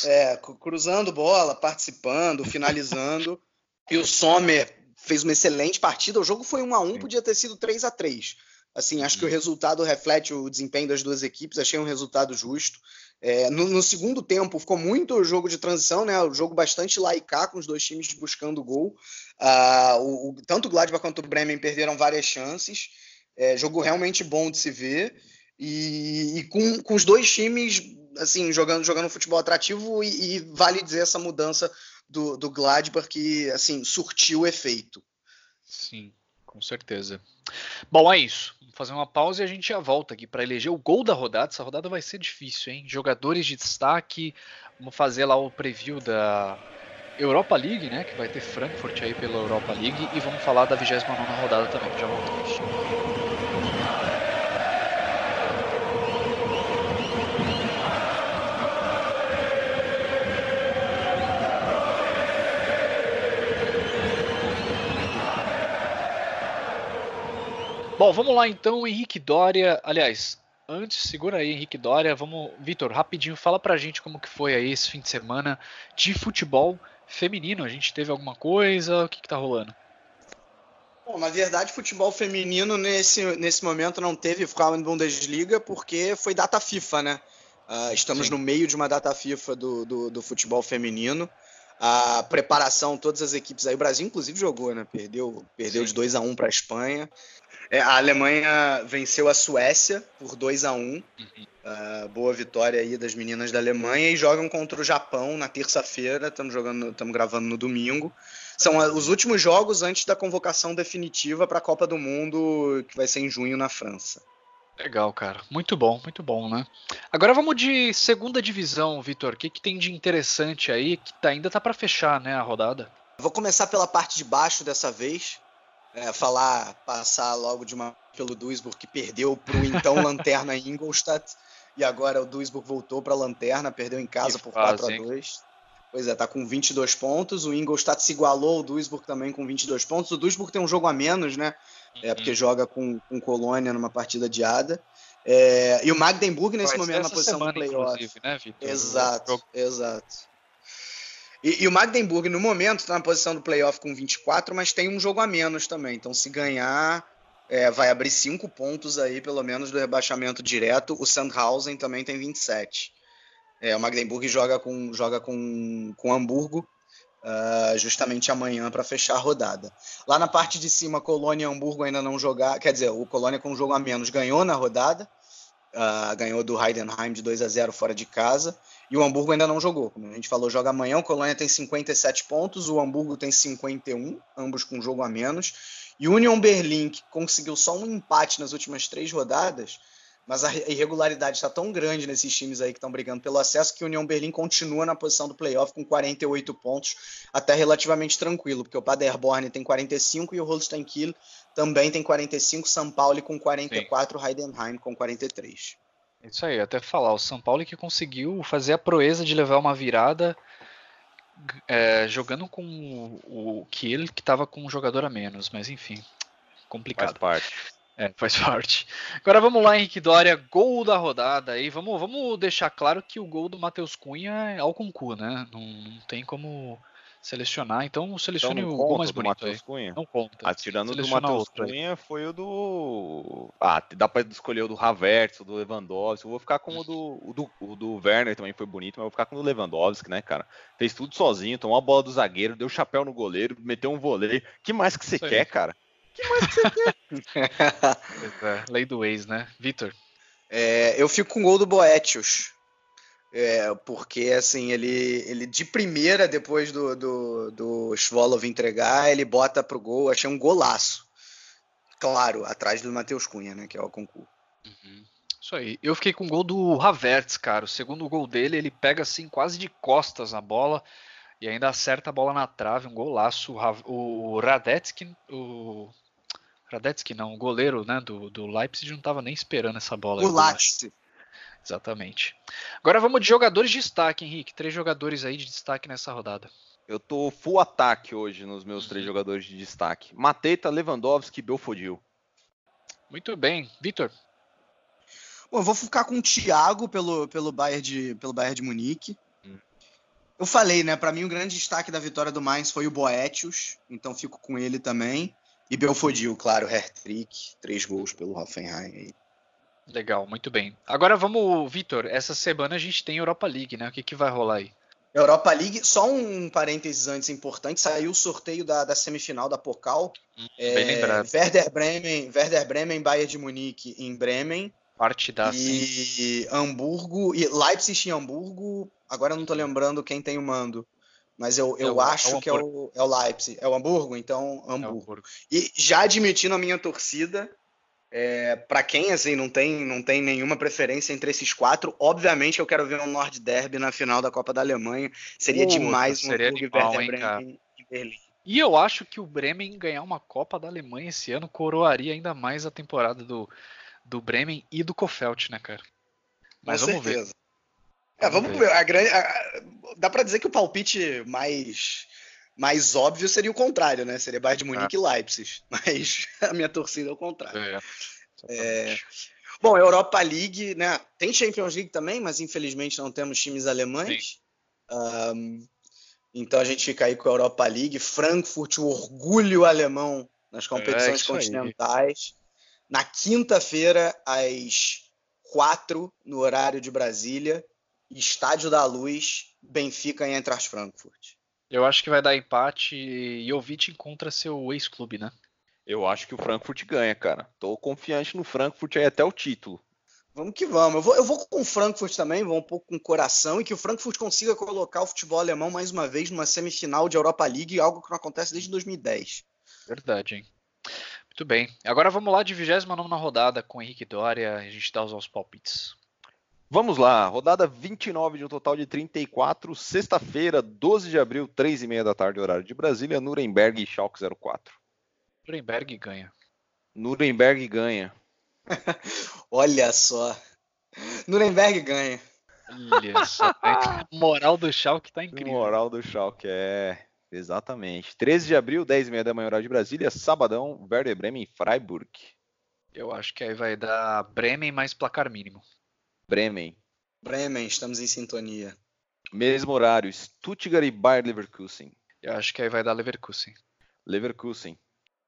É, cruzando bola, participando, finalizando. e o Sommer fez uma excelente partida. O jogo foi 1 a 1 podia ter sido 3 a 3 Assim, acho que o uhum. resultado reflete o desempenho das duas equipes, achei um resultado justo. É, no, no, segundo tempo, ficou muito jogo de transição, né? O jogo bastante laicar, com os dois times buscando gol. Uh, o, o, tanto o Gladbach quanto o Bremen perderam várias chances. É, jogo realmente bom de se ver. E, e com, com, os dois times assim jogando jogando futebol atrativo e, e vale dizer essa mudança do, do Gladbach que assim surtiu efeito. Sim, com certeza. Bom, é isso. Fazer uma pausa e a gente já volta aqui para eleger o gol da rodada. Essa rodada vai ser difícil, hein? Jogadores de destaque. Vamos fazer lá o preview da Europa League, né? Que vai ter Frankfurt aí pela Europa League. E vamos falar da 29 rodada também. Já voltamos. Bom, vamos lá então, Henrique Dória. Aliás, antes, segura aí, Henrique Dória. Vamos, Vitor, rapidinho, fala pra gente como que foi aí esse fim de semana de futebol feminino. A gente teve alguma coisa? O que, que tá rolando? Bom, na verdade, futebol feminino nesse, nesse momento não teve Frauen Bundesliga porque foi data FIFA, né? Uh, estamos Sim. no meio de uma data FIFA do, do, do futebol feminino a preparação, todas as equipes aí. O Brasil, inclusive, jogou, né? Perdeu, perdeu de 2 a 1 para a Espanha. É, a Alemanha venceu a Suécia por 2 a 1 uhum. uh, Boa vitória aí das meninas da Alemanha e jogam contra o Japão na terça-feira. Estamos jogando, estamos gravando no domingo. São os últimos jogos antes da convocação definitiva para a Copa do Mundo, que vai ser em junho na França. Legal, cara. Muito bom, muito bom, né? Agora vamos de segunda divisão, Vitor. O que, que tem de interessante aí que tá, ainda tá para fechar, né, a rodada? Vou começar pela parte de baixo dessa vez. É, falar, passar logo de uma pelo Duisburg que perdeu para o então lanterna Ingolstadt e agora o Duisburg voltou para a lanterna, perdeu em casa que por fase, 4 a 2. Pois é, tá com 22 pontos. O Ingolstadt se igualou ao Duisburg também com 22 pontos. O Duisburg tem um jogo a menos, né? É porque uhum. joga com, com Colônia numa partida adiada. É, e o Magdeburg nesse momento na posição semana, do playoff. Né, exato, exato. E, e, o Magdeburg no momento está na posição do playoff com 24, mas tem um jogo a menos também. Então se ganhar é, vai abrir cinco pontos aí, pelo menos, do rebaixamento direto. O Sandhausen também tem 27. É, o Magdeburg joga com, joga com, com Hamburgo uh, justamente amanhã para fechar a rodada. Lá na parte de cima, Colônia e Hamburgo ainda não jogar. Quer dizer, o Colônia com um jogo a menos ganhou na rodada. Uh, ganhou do Heidenheim de 2 a 0 fora de casa. E o Hamburgo ainda não jogou. Como a gente falou, joga amanhã. O Colônia tem 57 pontos, o Hamburgo tem 51, ambos com um jogo a menos. E Union Berlin, que conseguiu só um empate nas últimas três rodadas, mas a irregularidade está tão grande nesses times aí que estão brigando pelo acesso que o União Berlim continua na posição do playoff com 48 pontos, até relativamente tranquilo, porque o Paderborn tem 45 e o Holstein Kiel também tem 45, São Paulo com 44, Sim. Heidenheim com 43. Isso aí, até falar, o São Paulo que conseguiu fazer a proeza de levar uma virada é, jogando com o Kiel, que estava com um jogador a menos, mas enfim, complicado. Faz parte. É, faz parte. Agora vamos lá, Henrique Dória, gol da rodada aí. Vamos, vamos deixar claro que o gol do Matheus Cunha é ao concurso, né? Não, não, tem como selecionar, então selecione então o gol mais bonito aí. Cunha. Não conta. Atirando ah, do Matheus Cunha aí. foi o do. Ah, dá pra escolher o do Havertz, o do Lewandowski. Eu vou ficar com o do, o do, o do Werner também foi bonito, mas vou ficar com o do Lewandowski, né, cara? Fez tudo sozinho, tomou a bola do zagueiro, deu chapéu no goleiro, meteu um voleio. que mais que você quer, aí. cara? Que mais que você quer? é, lei do ex, né? Vitor? É, eu fico com o gol do Boetius. É, porque assim, ele, ele de primeira, depois do, do, do Svolov entregar, ele bota pro gol, achei um golaço. Claro, atrás do Matheus Cunha, né? Que é o concurso. Uhum. Isso aí. Eu fiquei com o gol do Havertz, cara. O segundo gol dele, ele pega assim quase de costas na bola e ainda acerta a bola na trave, um golaço. O Radetzky, o Radetzky não, o goleiro né, do, do Leipzig não estava nem esperando essa bola. O Leipzig. Exatamente. Agora vamos de jogadores de destaque, Henrique. Três jogadores aí de destaque nessa rodada. Eu tô full ataque hoje nos meus três jogadores de destaque. Mateta, Lewandowski e Belfodil. Muito bem. Vitor? Bom, eu vou ficar com o Thiago pelo, pelo, Bayern de, pelo Bayern de Munique. Hum. Eu falei, né? Para mim, o grande destaque da vitória do Mainz foi o Boetius, então fico com ele também. E Belfodil, claro, hat-trick, três gols pelo Hoffenheim. Legal, muito bem. Agora vamos, Vitor, essa semana a gente tem Europa League, né? O que, que vai rolar aí? Europa League, só um parênteses antes importante, saiu o sorteio da, da semifinal da Pokal. Hum, é, bem lembrado. Werder Bremen, Werder Bremen, Bayern de Munique em Bremen. Parte da E Hamburgo, e Leipzig em Hamburgo, agora eu não tô lembrando quem tem o mando. Mas eu, eu é acho é que é o, é o Leipzig. É o Hamburgo? Então, Hamburgo. É Hamburgo. E já admitindo a minha torcida, é, para quem assim não tem, não tem nenhuma preferência entre esses quatro, obviamente eu quero ver um Nord Derby na final da Copa da Alemanha. Seria demais um seria animal, hein, Bremen em Berlim. E eu acho que o Bremen ganhar uma Copa da Alemanha esse ano coroaria ainda mais a temporada do, do Bremen e do Kofeld, né, cara? Mas Com vamos certeza. ver. É, vamos ver. A grande, a, dá para dizer que o palpite mais mais óbvio seria o contrário, né? Seria Bayern de Munique e Leipzig. Mas a minha torcida é o contrário. É, é... Bom, Europa League, né? Tem Champions League também, mas infelizmente não temos times alemães. Um, então a gente fica aí com a Europa League. Frankfurt, o orgulho alemão nas competições é continentais. Aí. Na quinta-feira, às quatro, no horário de Brasília. Estádio da Luz, Benfica em Eintracht Frankfurt. Eu acho que vai dar empate e Jovic encontra seu ex-clube, né? Eu acho que o Frankfurt ganha, cara. Tô confiante no Frankfurt aí até o título. Vamos que vamos. Eu vou, eu vou com o Frankfurt também, vou um pouco com o coração e que o Frankfurt consiga colocar o futebol alemão mais uma vez numa semifinal de Europa League, algo que não acontece desde 2010. Verdade, hein? Muito bem. Agora vamos lá de 29 na rodada com o Henrique Dória. A gente dá os nossos palpites. Vamos lá, rodada 29 de um total de 34, sexta-feira, 12 de abril, 3 e meia da tarde, horário de Brasília, Nuremberg e Schalke 04. Nuremberg ganha. Nuremberg ganha. Olha só. Nuremberg ganha. Olha só. moral do Schalke tá incrível. Moral do Schalke, é. Exatamente. 13 de abril, 10 e meia da manhã, horário de Brasília, sabadão, Werder Bremen e Freiburg. Eu acho que aí vai dar Bremen mais placar mínimo. Bremen. Bremen, estamos em sintonia. Mesmo horário, Stuttgart e Bayer Leverkusen. Eu acho que aí vai dar Leverkusen. Leverkusen.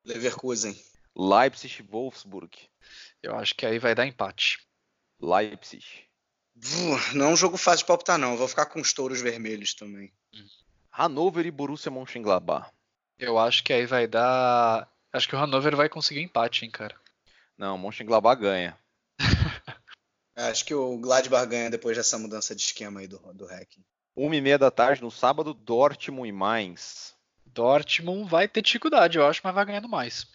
Leverkusen. Leipzig Wolfsburg. Eu acho que aí vai dar empate. Leipzig. Não é um jogo fácil de palpitar, não. Vou ficar com os touros vermelhos também. Hannover e Borussia Mönchengladbach. Eu acho que aí vai dar. Acho que o Hannover vai conseguir empate, hein, cara. Não, Mönchengladbach ganha. Acho que o Gladbach ganha depois dessa mudança de esquema aí do, do hacking. Uma e meia da tarde no sábado, Dortmund e Mainz. Dortmund vai ter dificuldade, eu acho, mas vai ganhando mais.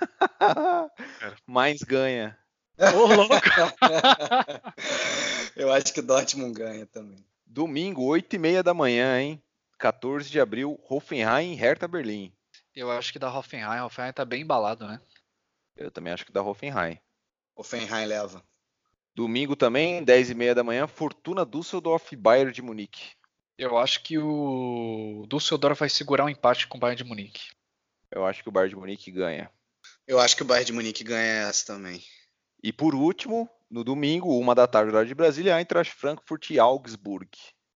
Mainz ganha. Ô, louco! eu acho que o Dortmund ganha também. Domingo, 8 e meia da manhã, hein? 14 de abril, Hoffenheim e Hertha Berlim. Eu acho que da Hoffenheim. Hoffenheim tá bem embalado, né? Eu também acho que da Hoffenheim. Hoffenheim leva. Domingo também, 10 e meia da manhã, Fortuna Düsseldorf e Bayern de Munique. Eu acho que o Düsseldorf vai segurar um empate com o Bayern de Munique. Eu acho que o Bayern de Munique ganha. Eu acho que o Bayern de Munique ganha essa também. E por último, no domingo, uma da tarde, horário de Brasília, Eintracht Frankfurt e Augsburg.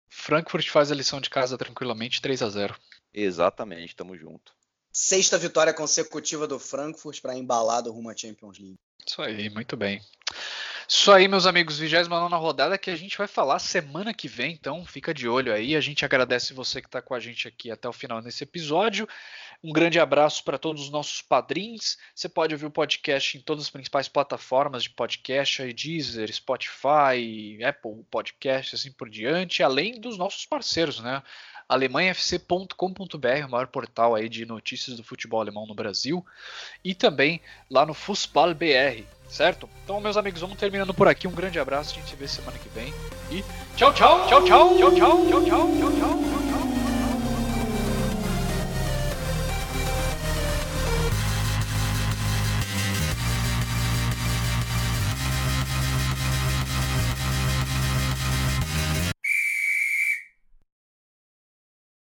Frankfurt faz a lição de casa tranquilamente, 3 a 0 Exatamente, tamo junto. Sexta vitória consecutiva do Frankfurt para embalar do rumo à Champions League. Isso aí, muito bem. Isso aí, meus amigos, 29 rodada que a gente vai falar semana que vem, então fica de olho aí. A gente agradece você que está com a gente aqui até o final nesse episódio. Um grande abraço para todos os nossos padrinhos. Você pode ouvir o podcast em todas as principais plataformas de podcast, Deezer, Spotify, Apple Podcast, assim por diante, além dos nossos parceiros, né? alemanhafc.com.br, o maior portal aí de notícias do futebol alemão no Brasil, e também lá no Fußball BR, certo? Então, meus amigos, vamos terminando por aqui. Um grande abraço, a gente se vê semana que vem e tchau, tchau, tchau, tchau, tchau, tchau, tchau, tchau, tchau. tchau.